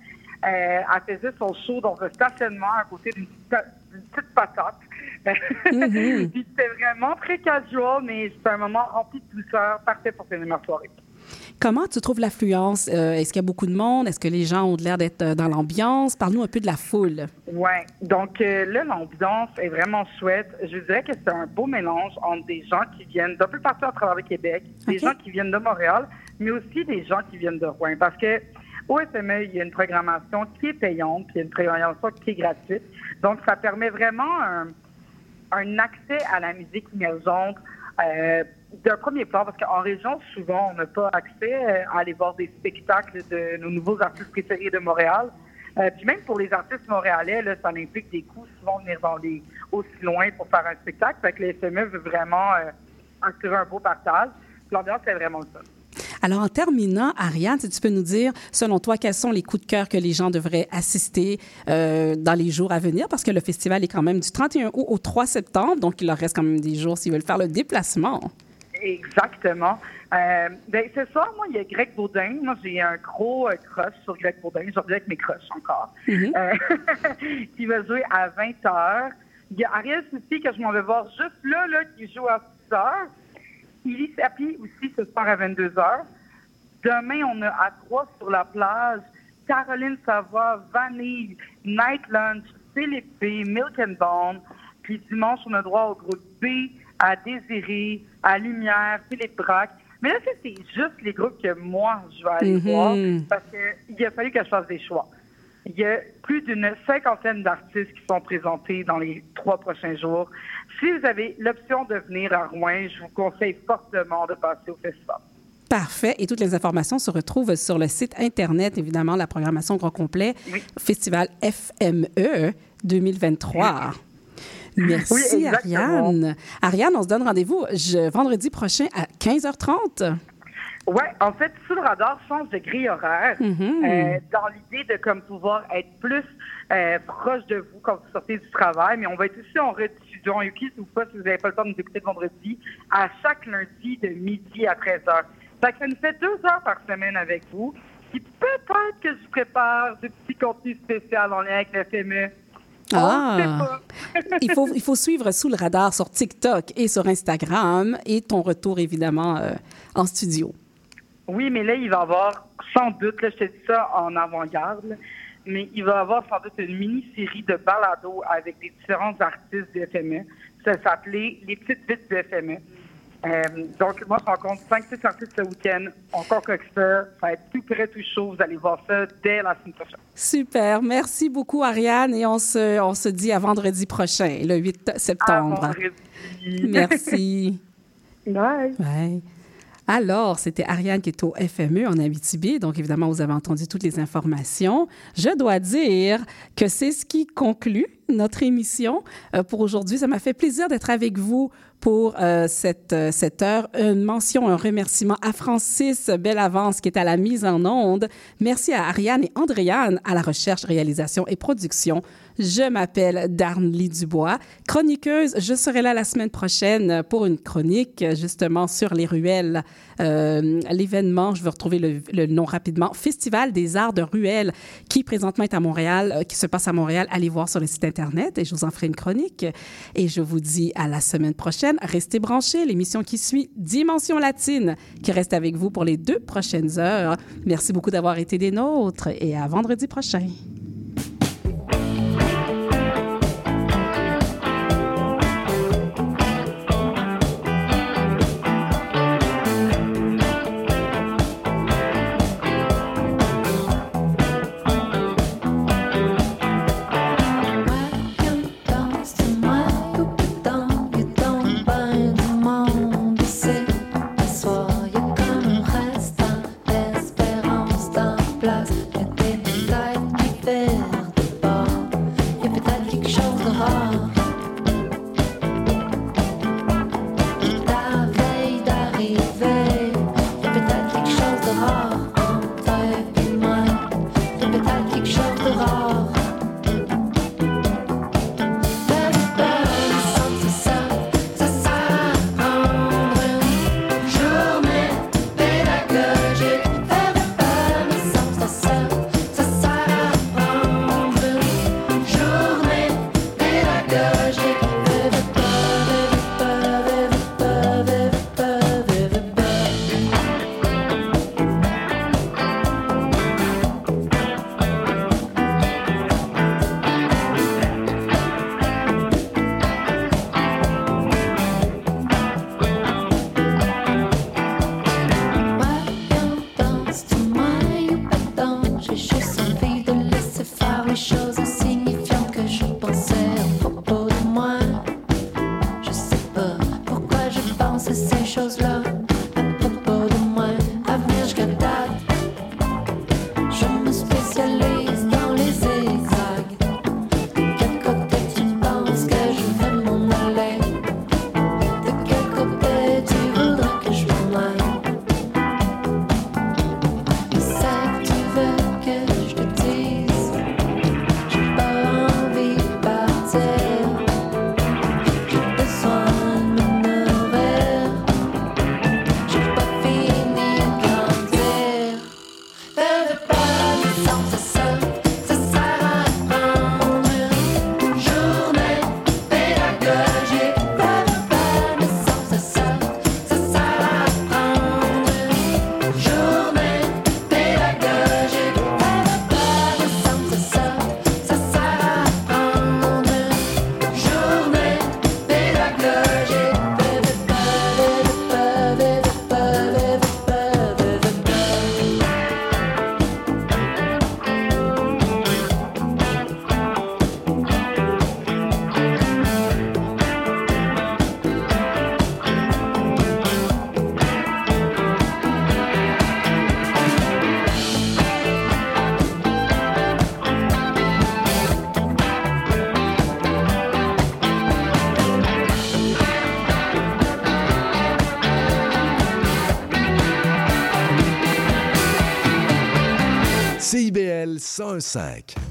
Speaker 14: Euh, elle faisait son show dans un stationnement à côté d'une petite, patate.
Speaker 2: Mhm.
Speaker 14: Puis c'était vraiment très casual, mais c'était un moment rempli de douceur, parfait pour finir ma soirée.
Speaker 2: Comment tu trouves l'affluence? Euh, Est-ce qu'il y a beaucoup de monde? Est-ce que les gens ont l'air d'être euh, dans l'ambiance? Parle-nous un peu de la foule.
Speaker 14: Ouais. Donc euh, là, l'ambiance est vraiment chouette. Je dirais que c'est un beau mélange entre des gens qui viennent d'un peu partout à travers le Québec, des gens qui viennent de Montréal, mais aussi des gens qui viennent de Rouen. Parce que au FME, il y a une programmation qui est payante, puis il y a une programmation qui est gratuite. Donc, ça permet vraiment un, un accès à la musique émergente euh, d'un premier plan, parce qu'en région, souvent, on n'a pas accès euh, à aller voir des spectacles de nos nouveaux artistes préférés de Montréal. Euh, puis même pour les artistes montréalais, ça implique des coûts souvent venir dans les aussi loin pour faire un spectacle. Fait que le FME veut vraiment euh, assurer un beau partage. L'ambiance est vraiment fun.
Speaker 2: Alors, en terminant, Ariane, si tu peux nous dire, selon toi, quels sont les coups de cœur que les gens devraient assister euh, dans les jours à venir? Parce que le festival est quand même du 31 août au 3 septembre, donc il leur reste quand même des jours s'ils veulent faire le déplacement.
Speaker 14: Exactement. Euh, ben, ce soir, moi, il y a Greg Baudin. Moi, j'ai un gros euh, crush sur Greg Baudin. Je reviens avec mes crushs encore.
Speaker 2: Mhm.
Speaker 14: Euh, qui va jouer à 20 h. Il y a Ariel Soucy que je m'en vais voir juste là, là, qui joue à 6 h. Illy Sapi aussi ce soir à 22 h. Demain, on a à 3 sur la plage Caroline Savoie, Vanille, Night Lunch, Philippe B, Milk and Bone. Puis dimanche, on a droit au groupe B, à Désiré, à Lumière, Philippe Braque. Mais là, c'est juste les groupes que moi, je vais aller
Speaker 2: Mhm.
Speaker 14: voir parce qu'il a fallu que je fasse des choix. Il y a plus d'une cinquantaine d'artistes qui sont présentés dans les trois prochains jours. Si vous avez l'option de venir à Rouen, je vous conseille fortement de passer au festival.
Speaker 2: Parfait. Et toutes les informations se retrouvent sur le site Internet, évidemment, la programmation grand complet, Festival FME 2023. Merci,
Speaker 14: Oui.
Speaker 2: Ariane. Ariane, on se donne rendez-vous vendredi prochain à 15h30.
Speaker 14: Ouais, en fait, sous le radar change de grille horaire
Speaker 2: Mhm.
Speaker 14: euh, dans l'idée de comme pouvoir être plus euh, proche de vous quand vous sortez du travail. Mais on va être aussi en rediffusion ou pas si vous n'avez pas le temps de nous écouter le vendredi à chaque lundi de midi à 13h. Ça, fait que ça nous fait deux heures par semaine avec vous. Puis peut-être que je prépare des petits contenus spéciaux en lien avec le FME.
Speaker 2: Ah. il, faut, il faut suivre sous le radar sur TikTok et sur Instagram et ton retour, évidemment, euh, en studio.
Speaker 14: Oui, mais là, il va y avoir sans doute, là, je te dis ça en avant-garde, mais il va y avoir sans doute une mini-série de balados avec des différents artistes du FME. Ça s'appelait Les petites vites du FME. Euh, donc, moi, je rencontre 5-6 artistes ce week-end. Encore Coxper. Ça va être tout près, tout chaud. Vous allez voir ça dès la semaine prochaine.
Speaker 2: Super. Merci beaucoup, Ariane. Et on se, on se dit à vendredi prochain, le 8 septembre.
Speaker 14: vendredi.
Speaker 2: Merci.
Speaker 14: Bye.
Speaker 2: Bye. Alors, c'était Ariane qui est au FME en Abitibi. Donc, évidemment, vous avez entendu toutes les informations. Je dois dire que c'est ce qui conclut notre émission euh, pour aujourd'hui. Ça m'a fait plaisir d'être avec vous pour euh, cette, euh, cette heure. Une mention, un remerciement à Francis Bellavance qui est à la mise en onde. Merci à Ariane et Andréane à la recherche, réalisation et production. Je m'appelle Darnley Dubois, chroniqueuse. Je serai là la semaine prochaine pour une chronique justement sur les ruelles. Euh, L'événement, je vais retrouver le, le nom rapidement, Festival des arts de ruelles qui présentement est à Montréal, euh, qui se passe à Montréal. Allez voir sur le site Internet
Speaker 16: et je vous en ferai une chronique. Et je vous dis à la semaine prochaine. Restez branchés. L'émission qui suit, Dimension Latine, qui reste avec vous pour les deux prochaines heures. Merci beaucoup d'avoir été des nôtres et à vendredi prochain.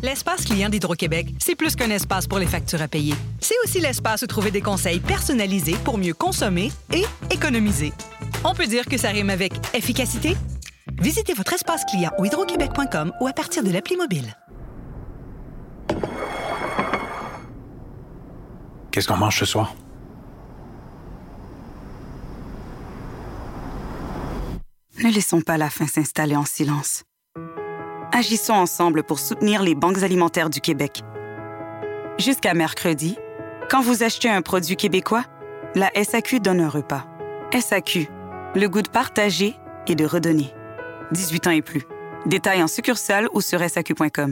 Speaker 15: L'espace client d'Hydro-Québec, c'est plus qu'un espace pour les factures à payer. C'est aussi l'espace où trouver des conseils personnalisés pour mieux consommer et économiser. On peut dire que ça rime avec efficacité? Visitez votre espace client au hydroquebec.com ou à partir de l'appli mobile.
Speaker 17: Qu'est-ce qu'on mange ce soir?
Speaker 18: Ne laissons pas la faim s'installer en silence. Agissons ensemble pour soutenir les banques alimentaires du Québec. Jusqu'à mercredi, quand vous achetez un produit québécois, la SAQ donne un repas. SAQ, le goût de partager et de redonner. 18 ans et plus. Détails en succursale ou sur SAQ.com.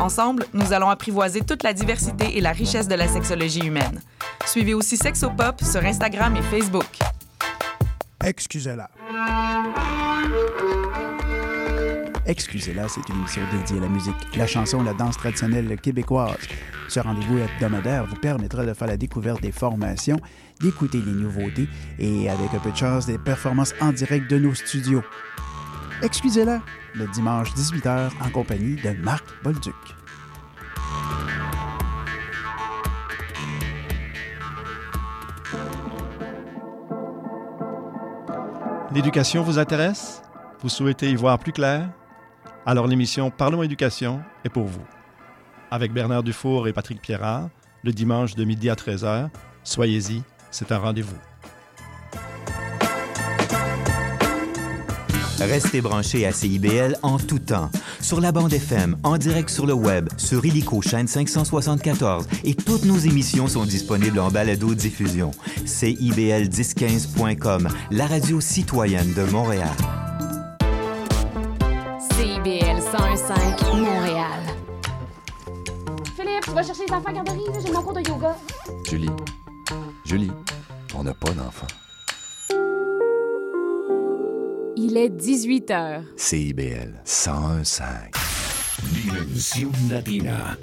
Speaker 19: Ensemble, nous allons apprivoiser toute la diversité et la richesse de la sexologie humaine. Suivez aussi Sexopop sur Instagram et Facebook.
Speaker 20: Excusez-la. Excusez-la, c'est une émission dédiée à la musique, la chanson, la danse traditionnelle québécoise. Ce rendez-vous hebdomadaire vous permettra de faire la découverte des formations, d'écouter les nouveautés et, avec un peu de chance, des performances en direct de nos studios. Excusez-la, le dimanche 18h en compagnie de Marc Bolduc.
Speaker 21: L'éducation vous intéresse? Vous souhaitez y voir plus clair? Alors l'émission Parlons éducation est pour vous. Avec Bernard Dufour et Patrick Pierrard, le dimanche de midi à 13h, soyez-y, c'est un rendez-vous.
Speaker 22: Restez branchés à CIBL en tout temps. Sur la bande FM, en direct sur le web, sur Illico chaîne 574 et toutes nos émissions sont disponibles en balado-diffusion. CIBL1015.com, la radio citoyenne de Montréal.
Speaker 1: CIBL 101.5 Montréal.
Speaker 23: Philippe, tu vas chercher les enfants à la garderie, j'ai mon cours de yoga.
Speaker 5: Julie, Julie, on n'a pas d'enfant.
Speaker 1: Il est 18 heures.
Speaker 5: CIBL 101.5.
Speaker 24: Dimensión Latina.